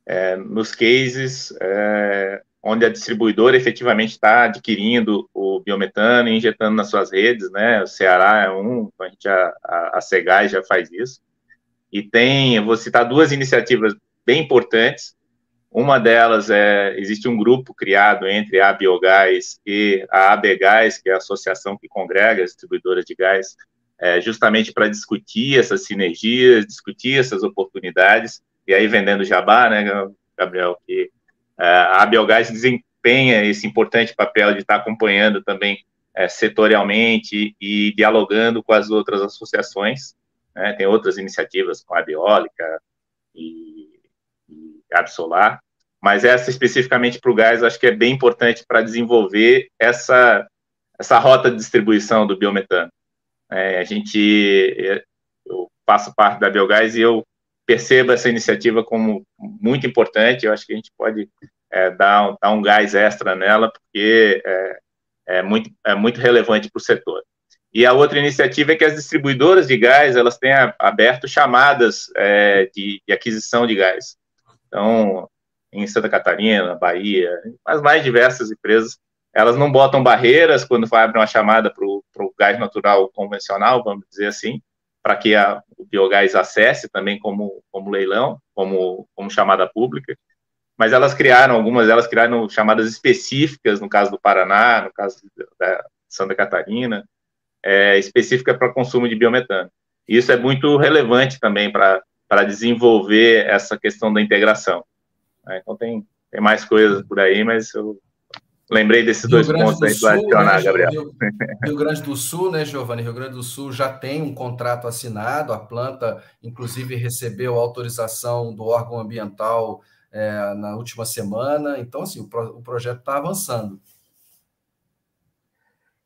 é, nos cases é, onde a distribuidora efetivamente está adquirindo o biometano e injetando nas suas redes, né? O Ceará é um, a, gente, a, a Segais já faz isso. e tem, eu vou citar duas iniciativas bem importantes. Uma delas é, existe um grupo criado entre a Biogás e a ABGás, que é a associação que congrega as distribuidoras de gás, é, justamente para discutir essas sinergias, discutir essas oportunidades, e aí vendendo jabá, né, Gabriel, que é, a Biogás desempenha esse importante papel de estar acompanhando também é, setorialmente e dialogando com as outras associações. Né? Tem outras iniciativas com a Biólica e, e Absolar, mas essa especificamente para o gás, acho que é bem importante para desenvolver essa, essa rota de distribuição do biometano. É, a gente, eu faço parte da Biogás e eu percebo essa iniciativa como muito importante. Eu acho que a gente pode é, dar, dar um gás extra nela, porque é, é muito, é muito relevante para o setor. E a outra iniciativa é que as distribuidoras de gás elas têm aberto chamadas é, de, de, aquisição de gás. Então, em Santa Catarina, Bahia, as mais diversas empresas, elas não botam barreiras quando abrem uma chamada para o gás natural convencional, vamos dizer assim, para que a, o biogás acesse também como, como leilão, como, como chamada pública mas elas criaram, algumas delas criaram chamadas específicas, no caso do Paraná, no caso da Santa Catarina, é, específica para consumo de biometano. Isso é muito relevante também para desenvolver essa questão da integração. Né? Então, tem, tem mais coisas por aí, mas eu lembrei desses Rio dois Grande pontos aí para adicionar, né, Gabriel. Rio, Rio, Grande do Sul, né, Giovanni? Rio Grande do Sul já tem um contrato assinado, a planta, inclusive, recebeu autorização do órgão ambiental é, na última semana. Então, assim, o, pro, o projeto está avançando.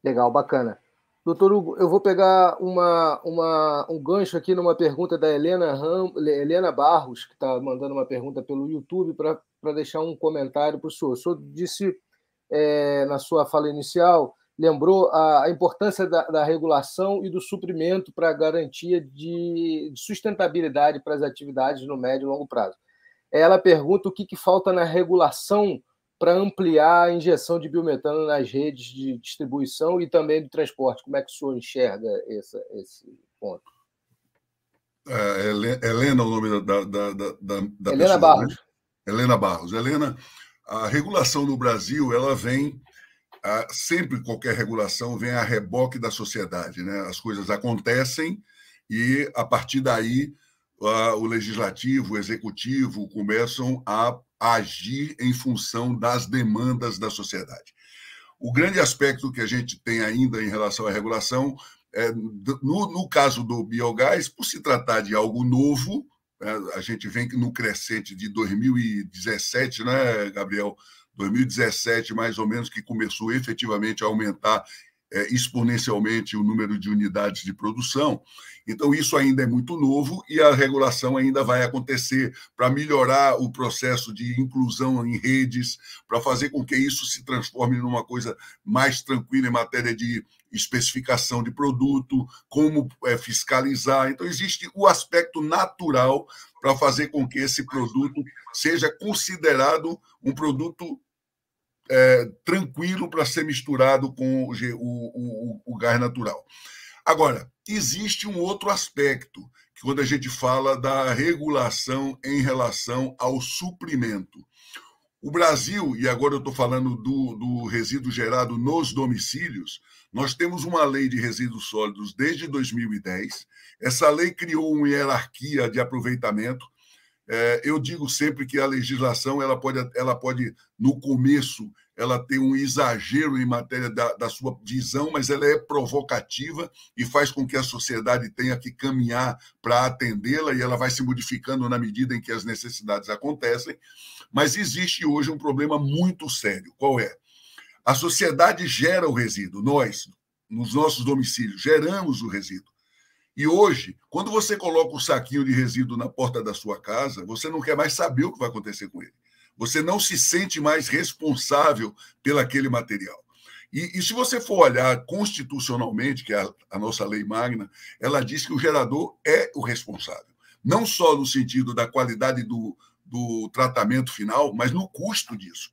Legal, bacana. Doutor Hugo, eu vou pegar uma, uma, um gancho aqui numa pergunta da Helena, Ram, Helena Barros, que está mandando uma pergunta pelo YouTube, para deixar um comentário para o senhor. O senhor disse é, na sua fala inicial, lembrou a, a importância da, da, regulação e do suprimento para a garantia de, de sustentabilidade para as atividades no médio e longo prazo ela pergunta o que, que falta na regulação para ampliar a injeção de biometano nas redes de distribuição e também do transporte. Como é que o senhor enxerga essa, esse ponto? É, Helena, o nome da, da, da, da Helena pessoa, né? Barros. Né? Helena Barros. Helena, a regulação no Brasil, ela vem sempre qualquer regulação vem a reboque da sociedade, né? As coisas acontecem e a partir daí o legislativo, o executivo começam a agir em função das demandas da sociedade. O grande aspecto que a gente tem ainda em relação à regulação é, no, no caso do biogás, por se tratar de algo novo, a gente vem no crescente de 2017, né, Gabriel? 2017, mais ou menos, que começou efetivamente a aumentar é, exponencialmente o número de unidades de produção. Então, isso ainda é muito novo e a regulação ainda vai acontecer para melhorar o processo de inclusão em redes, para fazer com que isso se transforme numa coisa mais tranquila em matéria de especificação de produto, como é, fiscalizar. Então, existe o aspecto natural para fazer com que esse produto seja considerado um produto é, tranquilo para ser misturado com o, o, o, gás natural. Agora, existe um outro aspecto, que quando a gente fala da regulação em relação ao suprimento. O Brasil, e agora eu estou falando do, do resíduo gerado nos domicílios, nós temos uma lei de resíduos sólidos desde 2010. Essa lei criou uma hierarquia de aproveitamento é, eu digo sempre que a legislação ela pode, ela pode no começo, ela tem um exagero em matéria da, da sua visão, mas ela é provocativa e faz com que a sociedade tenha que caminhar para atendê-la e ela vai se modificando na medida em que as necessidades acontecem. Mas existe hoje um problema muito sério. Qual é? A sociedade gera o resíduo, nós, nos nossos domicílios, geramos o resíduo. E hoje, quando você coloca o saquinho de resíduo na porta da sua casa, você não quer mais saber o que vai acontecer com ele. Você não se sente mais responsável pelaquele material. E, e se você for olhar constitucionalmente, que é a, a nossa lei magna, ela diz que o gerador é o responsável. Não só no sentido da qualidade do, do tratamento final, mas no custo disso.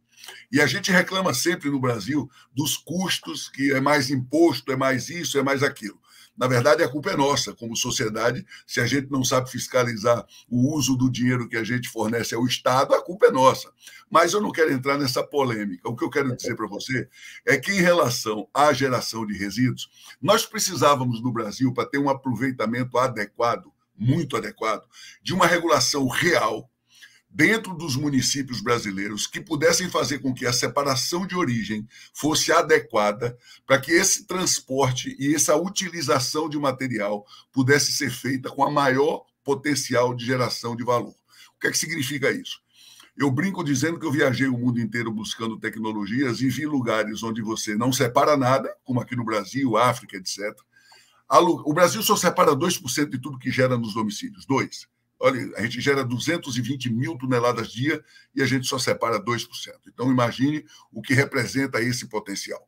E a gente reclama sempre no Brasil dos custos, que é mais imposto, é mais isso, é mais aquilo. Na verdade, a culpa é nossa, como sociedade. Se a gente não sabe fiscalizar o uso do dinheiro que a gente fornece ao Estado, a culpa é nossa. Mas eu não quero entrar nessa polêmica. O que eu quero dizer para você é que, em relação à geração de resíduos, nós precisávamos no Brasil, para ter um aproveitamento adequado, muito adequado, de uma regulação real dentro dos municípios brasileiros que pudessem fazer com que a separação de origem fosse adequada para que esse transporte e essa utilização de material pudesse ser feita com a maior potencial de geração de valor. O que é que significa isso? Eu brinco dizendo que eu viajei o mundo inteiro buscando tecnologias e vi lugares onde você não separa nada, como aqui no Brasil, África, etc. O Brasil só separa 2% de tudo que gera nos domicílios. 2%. Olha, a gente gera 220 mil toneladas dia e a gente só separa 2%. Então, imagine o que representa esse potencial.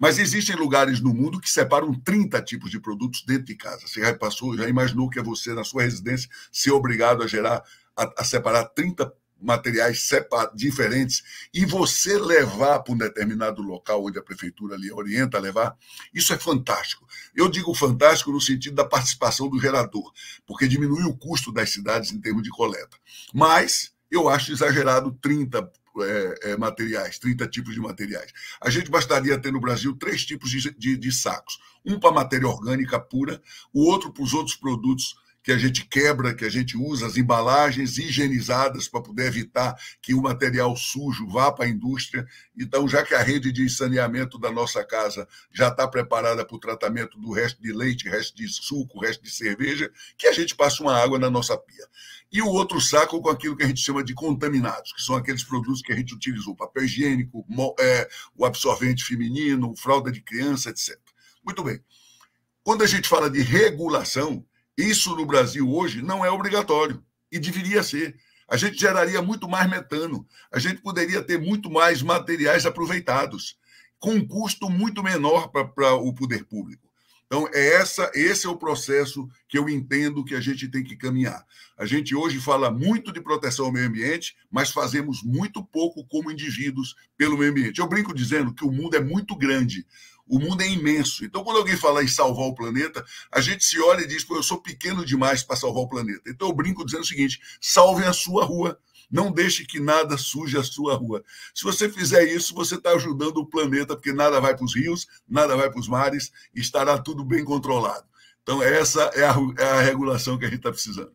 Mas existem lugares no mundo que separam 30 tipos de produtos dentro de casa. Você já passou, já imaginou que é você, na sua residência, ser obrigado a gerar, a, a separar 30 materiais diferentes e você levar para um determinado local onde a prefeitura lhe orienta a levar, isso é fantástico. Eu digo fantástico no sentido da participação do gerador, porque diminui o custo das cidades em termos de coleta. Mas eu acho exagerado 30 é, é, materiais, 30 tipos de materiais. A gente bastaria ter no Brasil três tipos de, de, de sacos: um para matéria orgânica pura, o outro para os outros produtos que a gente quebra, que a gente usa as embalagens higienizadas para poder evitar que o material sujo vá para a indústria. Então, já que a rede de saneamento da nossa casa já está preparada para o tratamento do resto de leite, resto de suco, resto de cerveja, que a gente passe uma água na nossa pia. E o outro saco com aquilo que a gente chama de contaminados, que são aqueles produtos que a gente utilizou, papel higiênico, é, o absorvente feminino, fralda de criança, etc. Muito bem. Quando a gente fala de regulação, isso no Brasil hoje não é obrigatório e deveria ser. A gente geraria muito mais metano, a gente poderia ter muito mais materiais aproveitados, com um custo muito menor para o poder público. Então, é essa, esse é o processo que eu entendo que a gente tem que caminhar. A gente hoje fala muito de proteção ao meio ambiente, mas fazemos muito pouco como indivíduos pelo meio ambiente. Eu brinco dizendo que o mundo é muito grande. O mundo é imenso. Então, quando alguém fala em salvar o planeta, a gente se olha e diz: Pô, eu sou pequeno demais para salvar o planeta. Então, eu brinco dizendo o seguinte: salvem a sua rua. Não deixe que nada suje a sua rua. Se você fizer isso, você está ajudando o planeta, porque nada vai para os rios, nada vai para os mares, estará tudo bem controlado. Então, essa é a, é a regulação que a gente está precisando.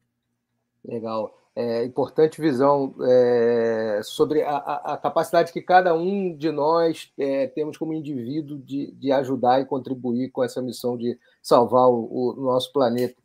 Legal é, importante visão é, sobre a, a, capacidade que cada um de nós é, temos como indivíduo de, de, ajudar e contribuir com essa missão de salvar o, o nosso planeta.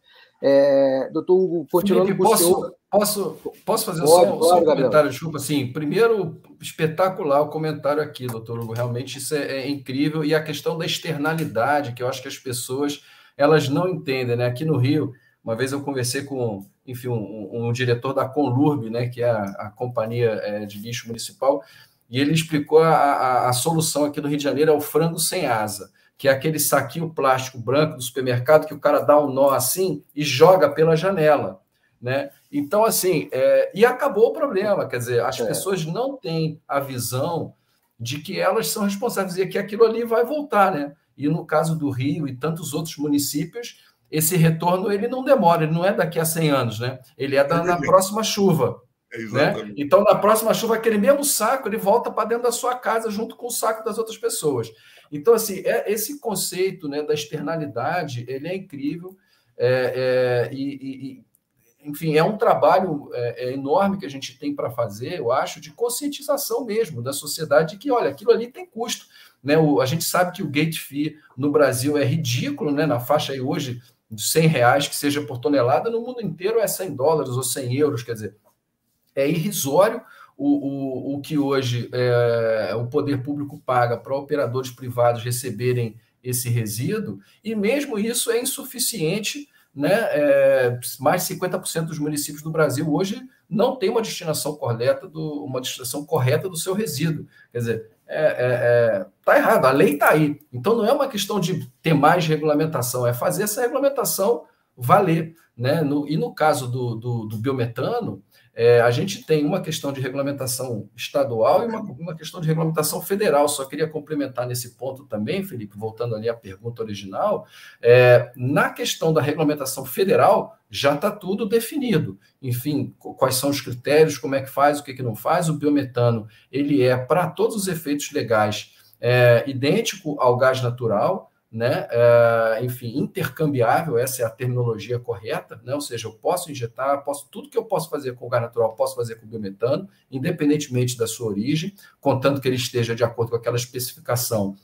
É, doutor Hugo, continuando Felipe, posso, senhor... posso, posso fazer pode, só, só um comentário, desculpa, assim, primeiro, espetacular o comentário aqui, doutor Hugo, realmente isso é, é incrível, e a questão da externalidade, que eu acho que as pessoas, elas não entendem, né, aqui no Rio, uma vez eu conversei com enfim, um, um diretor da Conlurb, né, que é a, a companhia é, de lixo municipal, e ele explicou a, a, a, solução aqui no Rio de Janeiro é o frango sem asa, que é aquele saquinho plástico branco do supermercado que o cara dá um nó assim e joga pela janela, né? Então, assim, é, e acabou o problema, quer dizer, as é. pessoas não têm a visão de que elas são responsáveis e que aquilo ali vai voltar, né? E no caso do Rio e tantos outros municípios, esse retorno ele não demora, ele não é daqui a 100 anos, né? Ele é da, na próxima chuva. É né? Então, na próxima chuva, aquele mesmo saco ele volta para dentro da sua casa junto com o saco das outras pessoas. Então, assim, é, esse conceito né, da externalidade ele é incrível. É, é, e, e, enfim, é um trabalho é, é enorme que a gente tem para fazer, eu acho, de conscientização mesmo da sociedade de que, olha, aquilo ali tem custo. Né? O, a gente sabe que o gate fee no Brasil é ridículo, né? na faixa aí hoje de 100 reais que seja por tonelada, no mundo inteiro é 100 dólares ou 100 euros, quer dizer, é irrisório o, o, o que hoje é, o poder público paga para operadores privados receberem esse resíduo, e mesmo isso é insuficiente, né? É, mais de 50% dos municípios do Brasil hoje não tem uma destinação correta do, uma destinação correta do seu resíduo. Quer dizer, é, é, é, tá errado, a lei está aí. Então não é uma questão de ter mais regulamentação, é fazer essa regulamentação valer. Né? No, e no caso do, do, do biometano, é, a gente tem uma questão de regulamentação estadual e uma, uma, questão de regulamentação federal. Só queria complementar nesse ponto também, Felipe, voltando ali à pergunta original. É, na questão da regulamentação federal, já está tudo definido. Enfim, quais são os critérios, como é que faz, o que, que não faz. O biometano ele é, para todos os efeitos legais, é, idêntico ao gás natural né? É, enfim, intercambiável, essa é a terminologia correta, né? Ou seja, eu posso injetar, posso tudo que eu posso fazer com gás natural, posso fazer com biometano, independentemente da sua origem, contanto que ele esteja de acordo com aquela especificação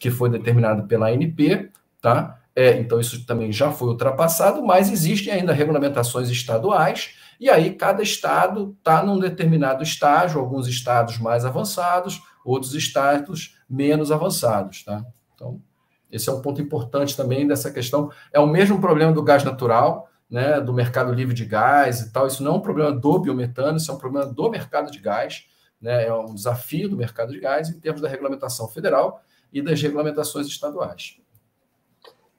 que foi determinada pela ANP, tá? É, então isso também já foi ultrapassado, mas existem ainda regulamentações estaduais, e aí cada estado está num determinado estágio, alguns estados mais avançados, outros estados menos avançados, tá? Então, esse é um ponto importante também dessa questão. É o mesmo problema do gás natural, né, do mercado livre de gás e tal. Isso não é um problema do biometano, isso é um problema do mercado de gás. Né, é um desafio do mercado de gás em termos da regulamentação federal e das regulamentações estaduais.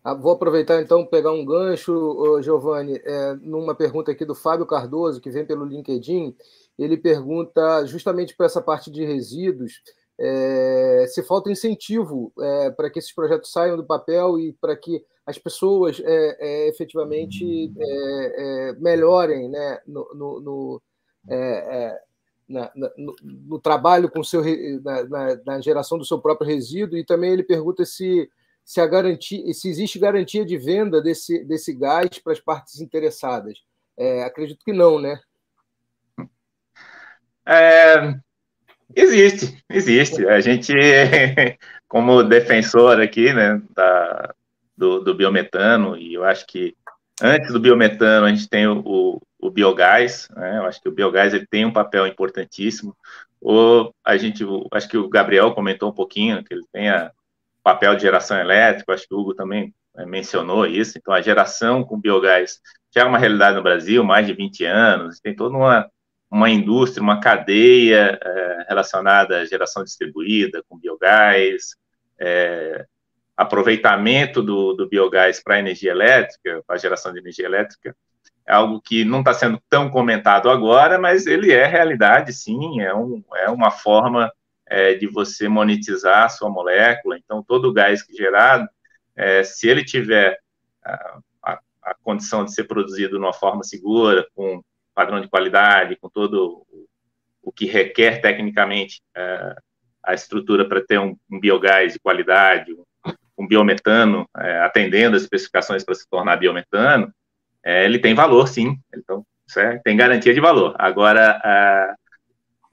Ah, vou aproveitar então pegar um gancho, Giovanni, é, numa pergunta aqui do Fábio Cardoso, que vem pelo LinkedIn. Ele pergunta justamente para essa parte de resíduos é, se falta incentivo é, para que esses projetos saiam do papel e para que as pessoas é, é efetivamente é, é, melhorem né, no, no, no, na, na, no, trabalho com seu, na, na, geração do seu próprio resíduo e também ele pergunta se se a garantia se existe garantia de venda desse, desse gás para as partes interessadas acredito que não né é, Existe, existe. A gente, como defensor aqui, né, da, do, do, biometano, e eu acho que antes do biometano a gente tem o, o, o biogás, né, eu acho que o biogás ele tem um papel importantíssimo. Ou a gente, acho que o Gabriel comentou um pouquinho que ele tem a papel de geração elétrica, acho que o Hugo também né, mencionou isso. Então, a geração com biogás já é uma realidade no Brasil, mais de 20 anos, tem toda uma uma indústria, uma cadeia é, relacionada à geração distribuída com biogás, é, aproveitamento do, do biogás para energia elétrica, para geração de energia elétrica, é algo que não está sendo tão comentado agora, mas ele é realidade, sim, é, um, é uma forma é, de você monetizar a sua molécula. Então, todo o gás que gerado, é, se ele tiver a, a, a, condição de ser produzido de uma forma segura, com padrão de qualidade, com todo o que requer tecnicamente é, a estrutura para ter um, um, biogás de qualidade, um, um biometano, é, atendendo as especificações para se tornar biometano, é, ele tem valor, sim. Então, é, tem garantia de valor. Agora,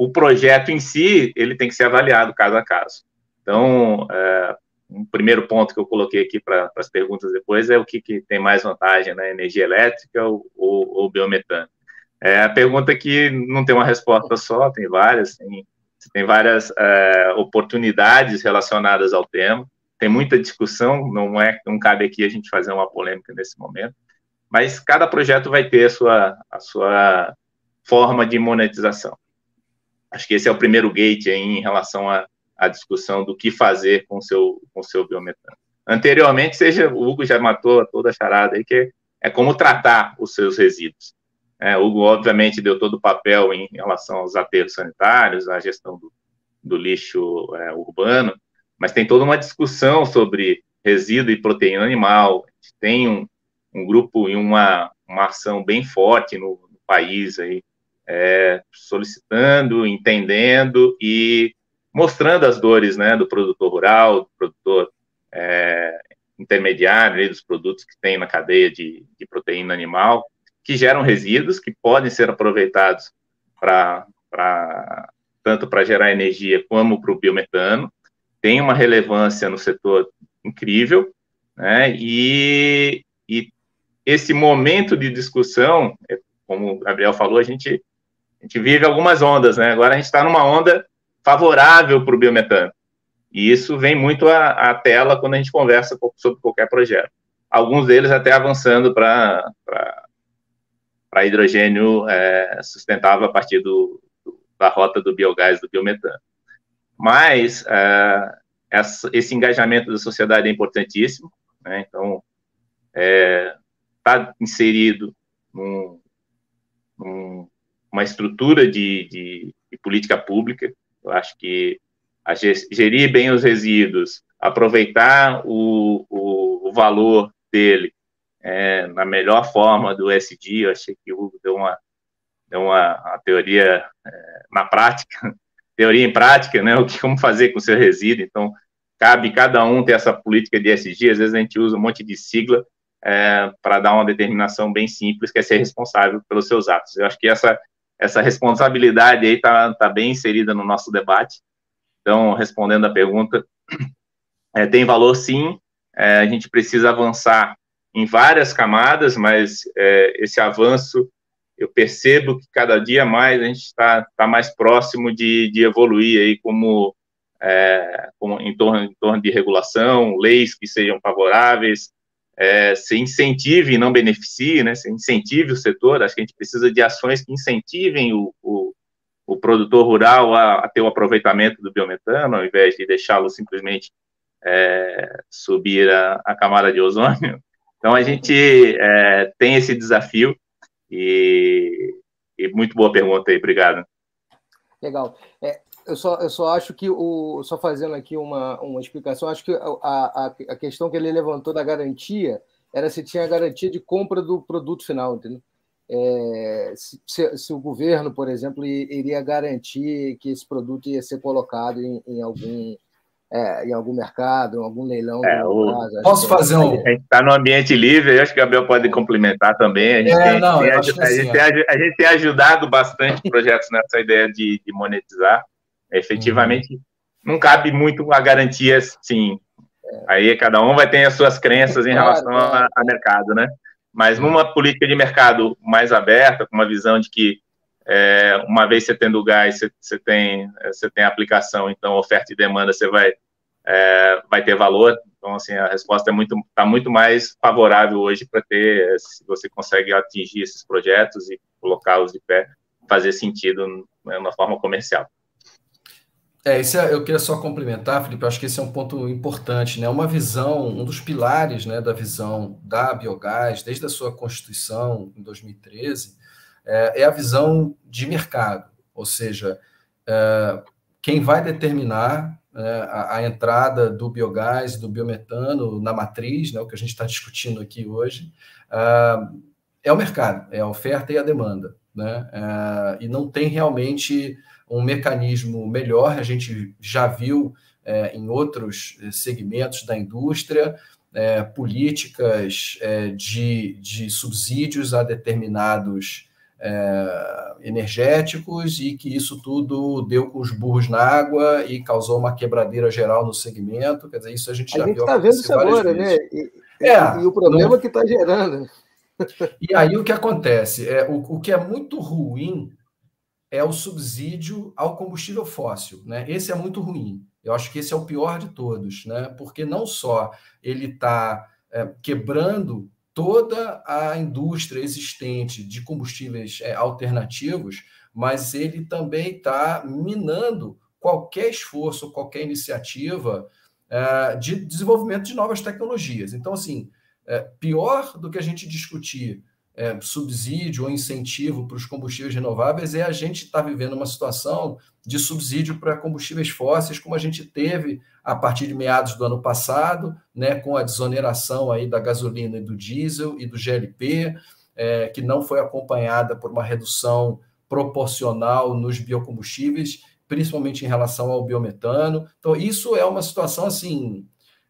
o projeto em si, ele tem que ser avaliado caso a caso. Então, é, um primeiro ponto que eu coloquei aqui para as perguntas depois é o que, que tem mais vantagem, né? Energia elétrica ou, ou, ou biometano. É a pergunta que não tem uma resposta só, tem várias, tem, tem várias é, oportunidades relacionadas ao tema, tem muita discussão, não é, não cabe aqui a gente fazer uma polêmica nesse momento, mas cada projeto vai ter a sua, a sua forma de monetização. Acho que esse é o primeiro gate em relação à, discussão do que fazer com o seu, com seu biometano. Anteriormente, seja o Hugo já matou toda a charada aí, que é como tratar os seus resíduos. É, o Hugo, obviamente, deu todo o papel em relação aos aterros sanitários, à gestão do, do lixo é, urbano, mas tem toda uma discussão sobre resíduo e proteína animal. Tem um, um grupo e uma, uma ação bem forte no, no país aí, é, solicitando, entendendo e mostrando as dores né, do produtor rural, do produtor é, intermediário, dos produtos que tem na cadeia de, de proteína animal, que geram resíduos que podem ser aproveitados para tanto para gerar energia como para o biometano. Tem uma relevância no setor incrível, né? E, e esse momento de discussão, é, como o Gabriel falou, a gente, a gente vive algumas ondas, né? Agora a gente está numa onda favorável para o biometano. E isso vem muito à, à tela quando a gente conversa sobre qualquer projeto. Alguns deles até avançando para hidrogênio é, sustentável a partir do, do, da rota do biogás, do biometano. Mas é, essa, esse engajamento da sociedade é importantíssimo, né? então está é, inserido num, num, uma estrutura de, de, de política pública. Eu acho que a gerir bem os resíduos, aproveitar o, o, o valor dele é, na melhor forma do SD, eu achei que o Hugo deu uma, deu uma, uma teoria é, na prática, teoria em prática, né, o que como fazer com o seu resíduo, então cabe cada um ter essa política de ESG, às vezes a gente usa um monte de sigla é, para dar uma determinação bem simples, que é ser responsável pelos seus atos. Eu acho que essa, essa responsabilidade aí está tá bem inserida no nosso debate. Então, respondendo a pergunta, é, tem valor sim, é, a gente precisa avançar em várias camadas, mas é, esse avanço, eu percebo que cada dia mais a gente está tá mais próximo de, de evoluir aí como, é, como em, torno, em torno de regulação, leis que sejam favoráveis, é, se incentive e não beneficie, né, se incentive o setor, acho que a gente precisa de ações que incentivem o, o, o produtor rural a, a, ter o aproveitamento do biometano, ao invés de deixá-lo simplesmente é, subir a, a, camada de ozônio. Então, a gente é, tem esse desafio e, e, muito boa pergunta aí, obrigado. Legal. É, eu só, eu só acho que o. Só fazendo aqui uma, uma explicação, acho que a, a, a questão que ele levantou da garantia era se tinha garantia de compra do produto final, entendeu? É, se, se, se, o governo, por exemplo, iria garantir que esse produto ia ser colocado em, em algum é, em algum mercado, em algum leilão. É, o... caso, Posso fazer um. A gente está no ambiente livre, eu acho que o Gabriel pode complementar também. A gente, é, tem, não, tem, a, assim, a, gente tem, a, gente tem, ajudado bastante projetos nessa ideia de, de monetizar. Efetivamente, uhum. não cabe muito a garantia, sim. Aí cada um vai ter as suas crenças em claro, relação ao mercado, né? Mas numa política de mercado mais aberta, com uma visão de que é, uma vez você tendo gás, você, você, tem, você tem aplicação, então oferta e demanda, você vai, é, vai ter valor. Então, assim, a resposta é muito, está muito mais favorável hoje para ter, se você consegue atingir esses projetos e colocá-los de pé, fazer sentido né, na forma comercial. É, esse é, eu queria só complementar, Felipe, eu acho que esse é um ponto importante, né? Uma visão, um dos pilares né, da visão da biogás, desde a sua constituição em 2013, é, é a visão de mercado, ou seja, é, quem vai determinar né, a, a, entrada do biogás, do biometano na matriz, né, o que a gente está discutindo aqui hoje, é, é o mercado, é a oferta e a demanda. Né? É, e não tem realmente um mecanismo melhor, a gente já viu é, em outros segmentos da indústria, é, políticas é, de, de subsídios a determinados é, energéticos e que isso tudo deu com os burros na água e causou uma quebradeira geral no segmento. Quer dizer, isso a gente já a gente está vendo isso agora, né? E, é, e o problema não... que está gerando. E aí o que acontece? É, o, o que é muito ruim é o subsídio ao combustível fóssil. Né? Esse é muito ruim. Eu acho que esse é o pior de todos, né? porque não só ele está é, quebrando toda a indústria existente de combustíveis é, alternativos, mas ele também está minando qualquer esforço, qualquer iniciativa é, de desenvolvimento de novas tecnologias. Então, assim, é, pior do que a gente discutir é, subsídio ou incentivo para os combustíveis renováveis é a gente estar tá vivendo uma situação de subsídio para combustíveis fósseis, como a gente teve a partir de meados do ano passado, né, com a desoneração aí da gasolina e do diesel e do GLP, é, que não foi acompanhada por uma redução proporcional nos biocombustíveis, principalmente em relação ao biometano. Então, isso é uma situação assim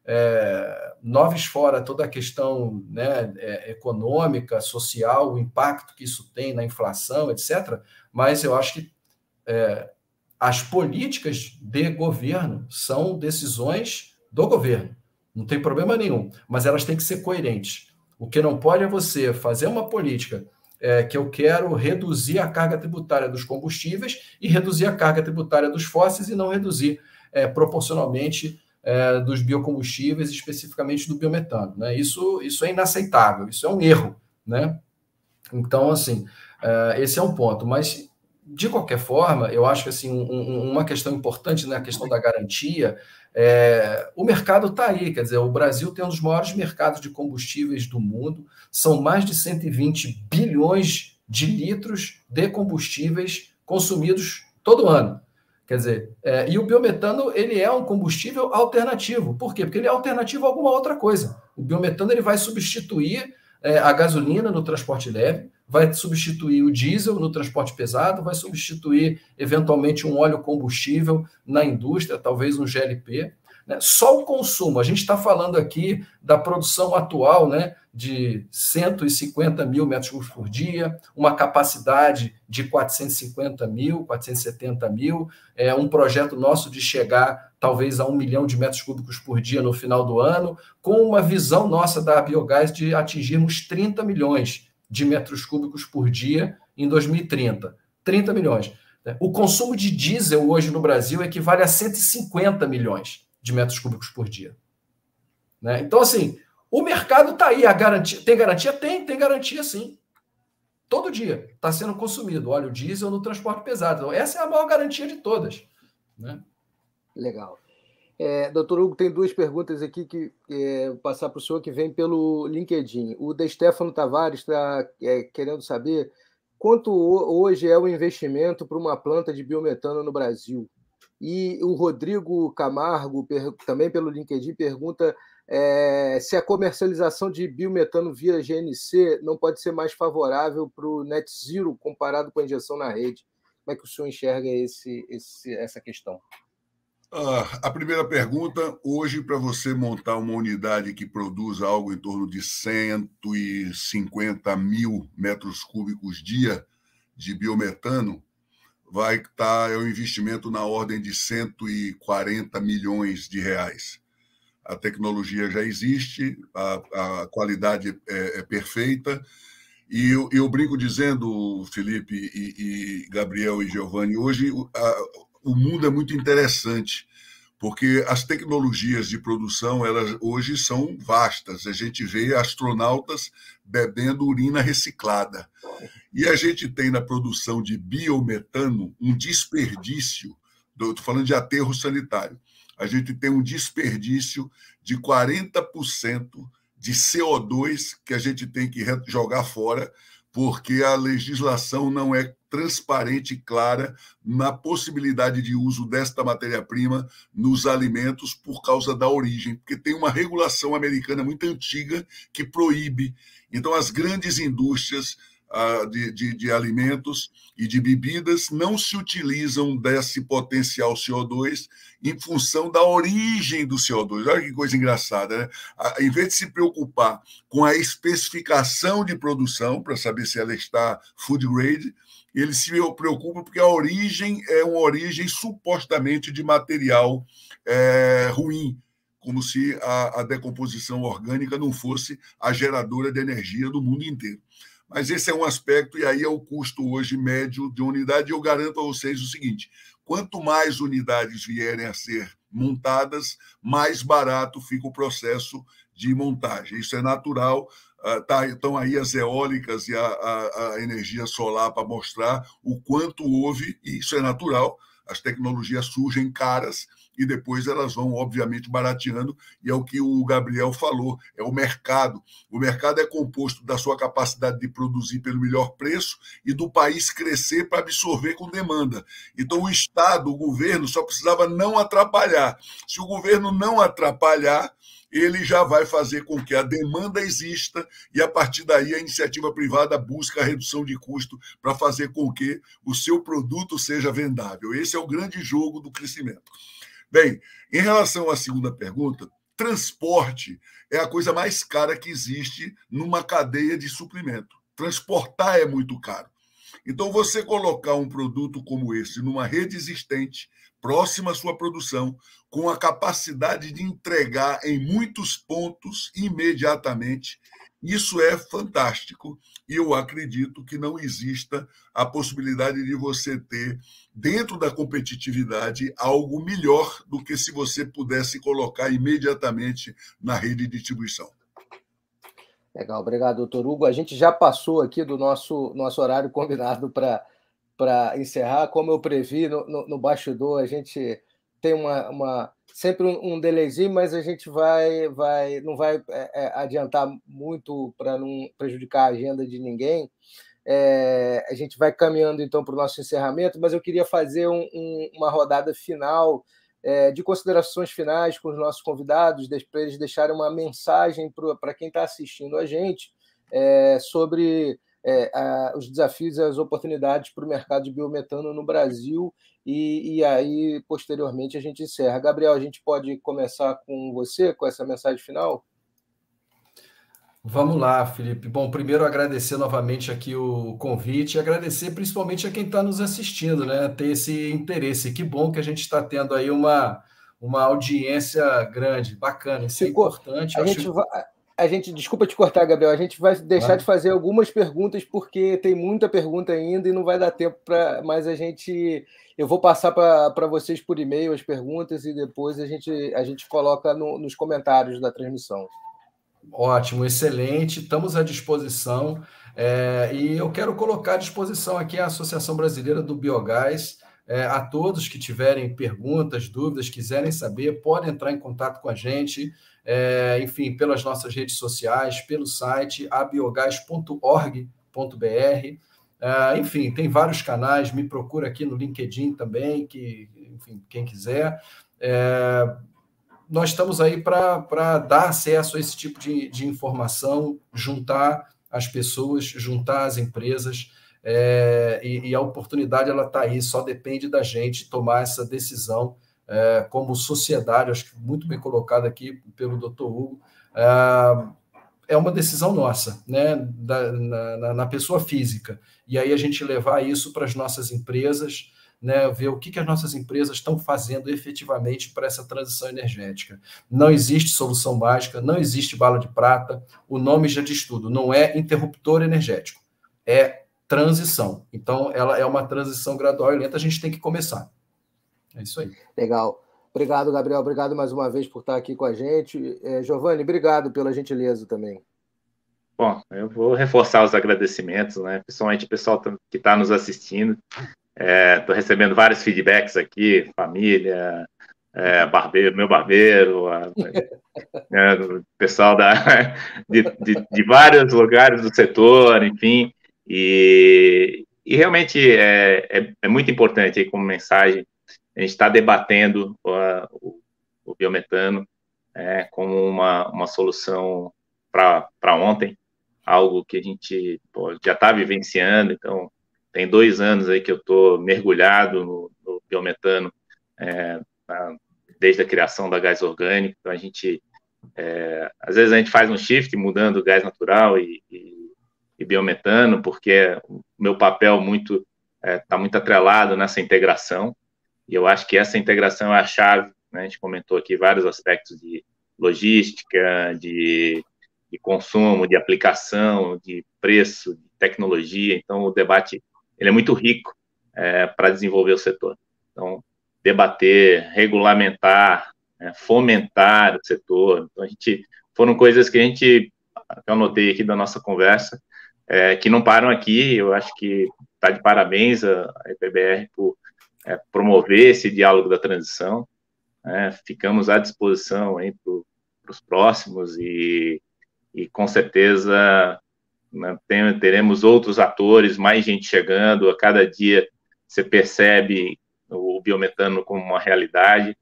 é, noves fora toda a questão né, é, econômica, social, o impacto que isso tem na inflação, etc. Mas eu acho que é, as políticas de governo são decisões do governo, não tem problema nenhum, mas elas têm que ser coerentes. O que não pode é você fazer uma política é, que eu quero reduzir a carga tributária dos combustíveis e reduzir a carga tributária dos fósseis e não reduzir é, proporcionalmente é, dos biocombustíveis, especificamente do biometano. Né? Isso, isso é inaceitável, isso é um erro. Né? Então, assim, é, esse é um ponto. Mas, de qualquer forma, eu acho que assim, um, uma questão importante na né, questão da garantia é, o mercado está aí, quer dizer, o Brasil tem um dos maiores mercados de combustíveis do mundo, são mais de 120 bilhões de litros de combustíveis consumidos todo ano. Quer dizer, é, e o biometano ele é um combustível alternativo. Por quê? Porque ele é alternativo a alguma outra coisa. O biometano ele vai substituir é, a gasolina no transporte leve, vai substituir o diesel no transporte pesado, vai substituir eventualmente um óleo combustível na indústria, talvez um GLP. Né? Só o consumo, a gente está falando aqui da produção atual né, de 150 mil metros cúbicos por dia, uma capacidade de 450 mil, 470 mil, é um projeto nosso de chegar talvez a um milhão de metros cúbicos por dia no final do ano, com uma visão nossa da Biogás de atingirmos 30 milhões de metros cúbicos por dia em 2030. 30 milhões. O consumo de diesel hoje no Brasil equivale a 150 milhões de metros cúbicos por dia. Né? Então, assim, o mercado está aí. A garantia, tem garantia? Tem, tem garantia sim. Todo dia está sendo consumido óleo diesel no transporte pesado. Então, essa é a maior garantia de todas. Né? Legal. É, doutor Hugo, tem duas perguntas aqui que é, passar para o senhor que vem pelo LinkedIn. O De Stefano Tavares está é, querendo saber quanto hoje é o investimento para uma planta de biometano no Brasil. E o Rodrigo Camargo, também pelo LinkedIn, pergunta é, se a comercialização de biometano via GNC não pode ser mais favorável para o net zero comparado com a injeção na rede. Como é que o senhor enxerga esse, esse, essa questão? Ah, a primeira pergunta: hoje, para você montar uma unidade que produza algo em torno de 150 mil metros cúbicos dia de biometano, vai estar é um investimento na ordem de 140 milhões de reais. A tecnologia já existe, a, a qualidade é, é, perfeita. E eu, eu, brinco dizendo, Felipe e, e Gabriel e Giovanni, hoje a, o mundo é muito interessante, porque as tecnologias de produção elas hoje são vastas. A gente vê astronautas bebendo urina reciclada. E a gente tem na produção de biometano um desperdício, estou falando de aterro sanitário, a gente tem um desperdício de 40% de CO2 que a gente tem que jogar fora, porque a legislação não é transparente e clara na possibilidade de uso desta matéria-prima nos alimentos por causa da origem, porque tem uma regulação americana muito antiga que proíbe. Então, as grandes indústrias de, de, de, alimentos e de bebidas não se utilizam desse potencial CO2 em função da origem do CO2. Olha que coisa engraçada, né? Em vez de se preocupar com a especificação de produção, para saber se ela está food grade, eles se preocupam porque a origem é uma origem supostamente de material é, ruim, como se a, a decomposição orgânica não fosse a geradora de energia do mundo inteiro. Mas esse é um aspecto, e aí é o custo hoje médio de unidade. Eu garanto a vocês o seguinte: quanto mais unidades vierem a ser montadas, mais barato fica o processo de montagem. Isso é natural. Uh, tá, estão aí as eólicas e a, a, a energia solar para mostrar o quanto houve, e isso é natural. As tecnologias surgem caras, e depois elas vão, obviamente, barateando, e é o que o Gabriel falou: é o mercado. O mercado é composto da sua capacidade de produzir pelo melhor preço e do país crescer para absorver com demanda. Então, o Estado, o governo, só precisava não atrapalhar. Se o governo não atrapalhar, ele já vai fazer com que a demanda exista e, a partir daí, a iniciativa privada busca a redução de custo para fazer com que o seu produto seja vendável. Esse é o grande jogo do crescimento. Bem, em relação à segunda pergunta, transporte é a coisa mais cara que existe numa cadeia de suprimento. Transportar é muito caro. Então, você colocar um produto como esse numa rede existente, próxima à sua produção, com a capacidade de entregar em muitos pontos imediatamente, isso é fantástico e eu acredito que não exista a possibilidade de você ter, dentro da competitividade, algo melhor do que se você pudesse colocar imediatamente na rede de distribuição. Legal, obrigado, doutor Hugo. A gente já passou aqui do nosso, nosso horário combinado para encerrar. Como eu previ no, no, no bastidor, a gente tem uma, uma sempre um, um delayzinho, mas a gente vai, vai não vai é, é, adiantar muito para não prejudicar a agenda de ninguém. É, a gente vai caminhando então para o nosso encerramento, mas eu queria fazer um, um, uma rodada final é, de considerações finais com os nossos convidados, para eles deixarem uma mensagem para quem está assistindo a gente é, sobre é, a, os desafios e as oportunidades para o mercado de biometano no Brasil e, e, aí, posteriormente, a gente encerra. Gabriel, a gente pode começar com você, com essa mensagem final? Vamos lá, Felipe. Bom, primeiro agradecer novamente aqui o convite e agradecer principalmente a quem está nos assistindo, né? Ter esse interesse. Que bom que a gente está tendo aí uma, uma audiência grande, bacana. Isso é importante. A gente, vai, a gente, desculpa te cortar, Gabriel, a gente vai deixar de fazer algumas perguntas porque tem muita pergunta ainda e não vai dar tempo para. Mas a gente. Eu vou passar para vocês por e-mail as perguntas e depois a gente, a gente coloca no, nos comentários da transmissão. Ótimo, excelente, estamos à disposição. É, e eu quero colocar à disposição aqui a Associação Brasileira do Biogás. É, a todos que tiverem perguntas, dúvidas, quiserem saber, podem entrar em contato com a gente, é, enfim, pelas nossas redes sociais, pelo site abiogás.org.br. É, enfim, tem vários canais, me procura aqui no LinkedIn também, que, enfim, quem quiser. É, nós estamos aí para dar acesso a esse tipo de, de informação, juntar as pessoas, juntar as empresas, é, e, e, a oportunidade ela está aí, só depende da gente tomar essa decisão é, como sociedade, acho que muito bem colocado aqui pelo doutor Hugo, é, uma decisão nossa, né, da, na, na pessoa física, e aí a gente levar isso para as nossas empresas, né, ver o que, que as nossas empresas estão fazendo efetivamente para essa transição energética. Não existe solução mágica, não existe bala de prata, o nome já diz tudo, não é interruptor energético, é transição. Então, ela é uma transição gradual e lenta, a gente tem que começar. É isso aí. Legal. Obrigado, Gabriel. Obrigado mais uma vez por estar aqui com a gente. É, Giovanni, obrigado pela gentileza também. Bom, eu vou reforçar os agradecimentos, né? principalmente o pessoal que está nos assistindo. Estou é, recebendo vários feedbacks aqui, família, é, barbeiro, meu barbeiro, a, é, o pessoal da, de, de, de, vários lugares do setor, enfim, e, e realmente é, é, é, muito importante aí como mensagem, a gente está debatendo o, o, biometano é, como uma, uma solução para ontem, algo que a gente pô, já está vivenciando, então tem dois anos aí que eu estou mergulhado no, no biometano, é, na, desde a criação da gás orgânico. Então, a gente, é, às vezes, a gente faz um shift mudando gás natural e, e, e biometano, porque o meu papel muito está é, tá muito atrelado nessa integração. E eu acho que essa integração é a chave. Né? A gente comentou aqui vários aspectos de logística, de, de consumo, de aplicação, de preço, de tecnologia. Então, o debate ele é muito rico é, para desenvolver o setor. Então, debater, regulamentar, é, fomentar o setor. Então, a gente foram coisas que a gente, eu anotei aqui da nossa conversa, é, que não param aqui. Eu acho que está de parabéns a, a EPBR por é, promover esse diálogo da transição. Né? ficamos à disposição para os próximos e, e com certeza né? Tem, teremos outros atores, mais gente chegando, a cada dia você percebe o biometano como uma realidade.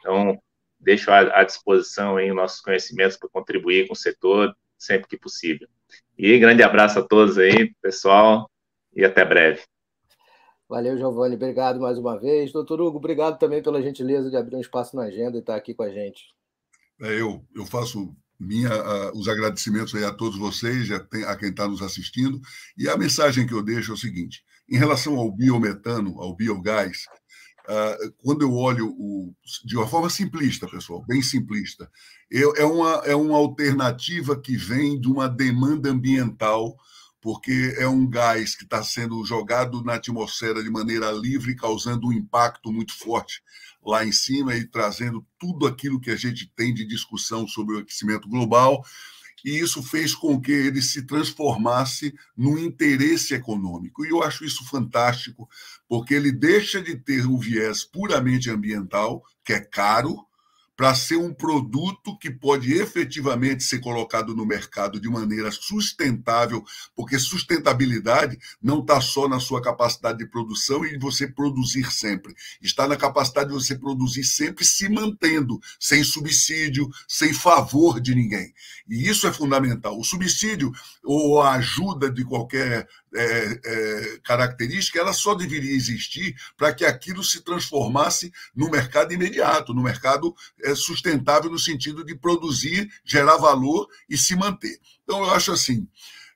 Então, deixo à, à disposição aí nossos conhecimentos para contribuir com o setor sempre que possível. E grande abraço a todos aí, pessoal, e até breve. Valeu, Giovanni. Obrigado mais uma vez. Doutor Hugo, obrigado também pela gentileza de abrir um espaço na agenda e estar aqui com a gente. É, eu, eu faço minha, uh, os agradecimentos a todos vocês, a, a quem está nos assistindo. E a mensagem que eu deixo é o seguinte: em relação ao biometano, ao biogás, uh, quando eu olho o, de uma forma simplista, pessoal, bem simplista, eu, é, uma, é uma alternativa que vem de uma demanda ambiental porque é um gás que está sendo jogado na atmosfera de maneira livre, causando um impacto muito forte lá em cima e trazendo tudo aquilo que a gente tem de discussão sobre o aquecimento global. E isso fez com que ele se transformasse no interesse econômico. E eu acho isso fantástico, porque ele deixa de ter o viés puramente ambiental, que é caro, para ser um produto que pode efetivamente ser colocado no mercado de maneira sustentável, porque sustentabilidade não está só na sua capacidade de produção e de você produzir sempre, está na capacidade de você produzir sempre se mantendo, sem subsídio, sem favor de ninguém. E isso é fundamental. O subsídio ou a ajuda de qualquer é, é, característica, ela só deveria existir para que aquilo se transformasse no mercado imediato, no mercado sustentável no sentido de produzir, gerar valor e se manter. Então, eu acho assim,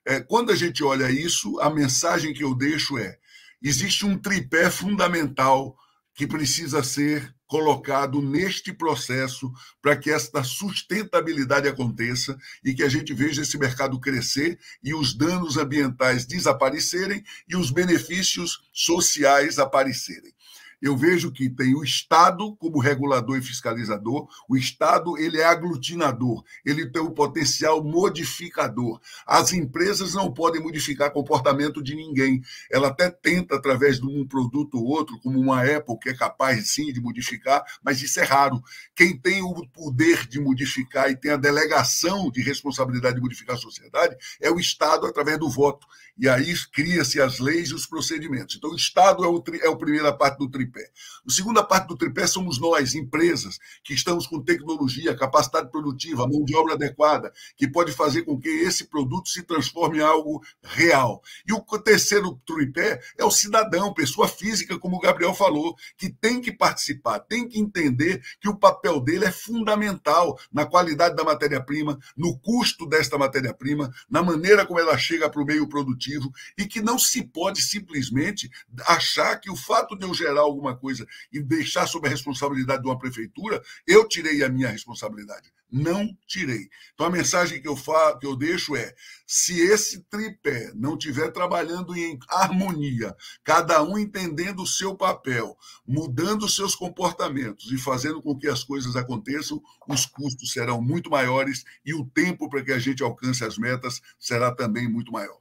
é, quando a gente olha isso, a mensagem que eu deixo é: existe um tripé fundamental que precisa ser colocado neste processo para que esta sustentabilidade aconteça e que a gente veja esse mercado crescer e os danos ambientais desaparecerem e os benefícios sociais aparecerem eu vejo que tem o Estado como regulador e fiscalizador, o Estado ele é aglutinador, ele tem o potencial modificador. As empresas não podem modificar comportamento de ninguém. Ela até tenta, através de um produto ou outro, como uma Apple, que é capaz sim de modificar, mas isso é raro. Quem tem o poder de modificar e tem a delegação de responsabilidade de modificar a sociedade é o Estado através do voto. E aí cria-se as leis e os procedimentos. Então, o Estado é, o, é a primeira parte do tripé. A segunda parte do tripé somos nós, empresas, que estamos com tecnologia, capacidade produtiva, mão de obra adequada, que pode fazer com que esse produto se transforme em algo real. E o terceiro tripé é o cidadão, pessoa física, como o Gabriel falou, que tem que participar, tem que entender que o papel dele é fundamental na qualidade da matéria-prima, no custo desta matéria-prima, na maneira como ela chega para o meio produtivo e que não se pode simplesmente achar que o fato de eu gerar alguma coisa e deixar sob a responsabilidade de uma prefeitura, eu tirei a minha responsabilidade. Não tirei. Então a mensagem que eu falo, que eu deixo é: se esse tripé não estiver trabalhando em harmonia, cada um entendendo o seu papel, mudando seus comportamentos e fazendo com que as coisas aconteçam, os custos serão muito maiores e o tempo para que a gente alcance as metas será também muito maior.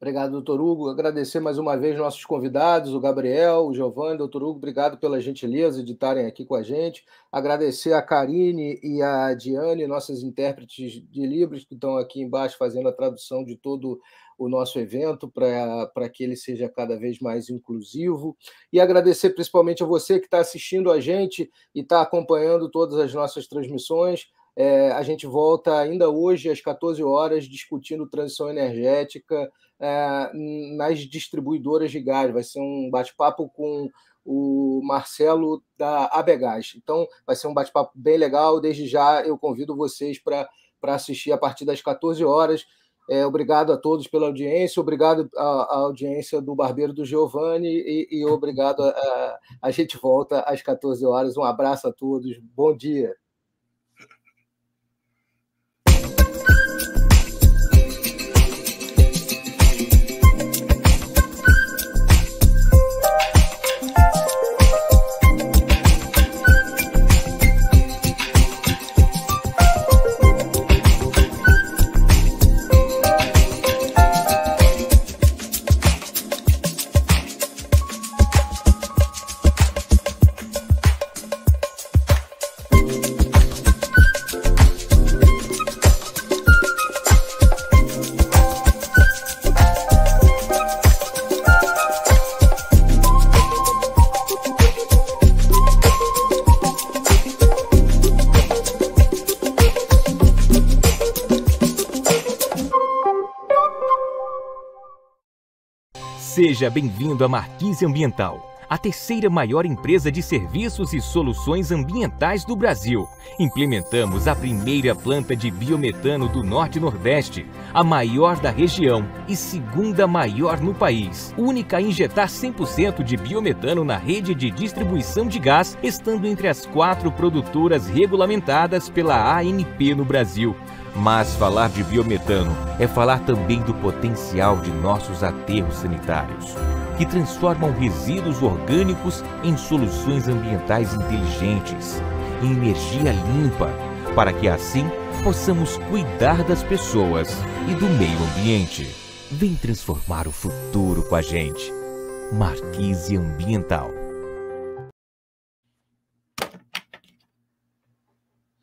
Obrigado, doutor Hugo. Agradecer mais uma vez nossos convidados, o Gabriel, o Giovanni, doutor Hugo, obrigado pela gentileza de estarem aqui com a gente. Agradecer a Karine e a Diane, nossas intérpretes de Libras, que estão aqui embaixo fazendo a tradução de todo o nosso evento para que ele seja cada vez mais inclusivo. E agradecer principalmente a você que está assistindo a gente e está acompanhando todas as nossas transmissões. É, a gente volta ainda hoje às 14 horas discutindo transição energética é, nas distribuidoras de gás. Vai ser um bate-papo com o Marcelo da Abegás. Então, vai ser um bate-papo bem legal. Desde já, eu convido vocês para assistir a partir das 14 horas. É, obrigado a todos pela audiência, obrigado à, audiência do Barbeiro do Giovanni e, e obrigado. A, a, a gente volta às 14 horas. Um abraço a todos. Bom dia. Seja bem-vindo à Marquise Ambiental, a terceira maior empresa de serviços e soluções ambientais do Brasil. Implementamos a primeira planta de biometano do Norte Nordeste, a maior da região e segunda maior no país. Única a injetar 100% de biometano na rede de distribuição de gás, estando entre as quatro produtoras regulamentadas pela ANP no Brasil. Mas falar de biometano é falar também do potencial de nossos aterros sanitários, que transformam resíduos orgânicos em soluções ambientais inteligentes, em energia limpa, para que assim possamos cuidar das pessoas e do meio ambiente. Vem transformar o futuro com a gente. Marquise Ambiental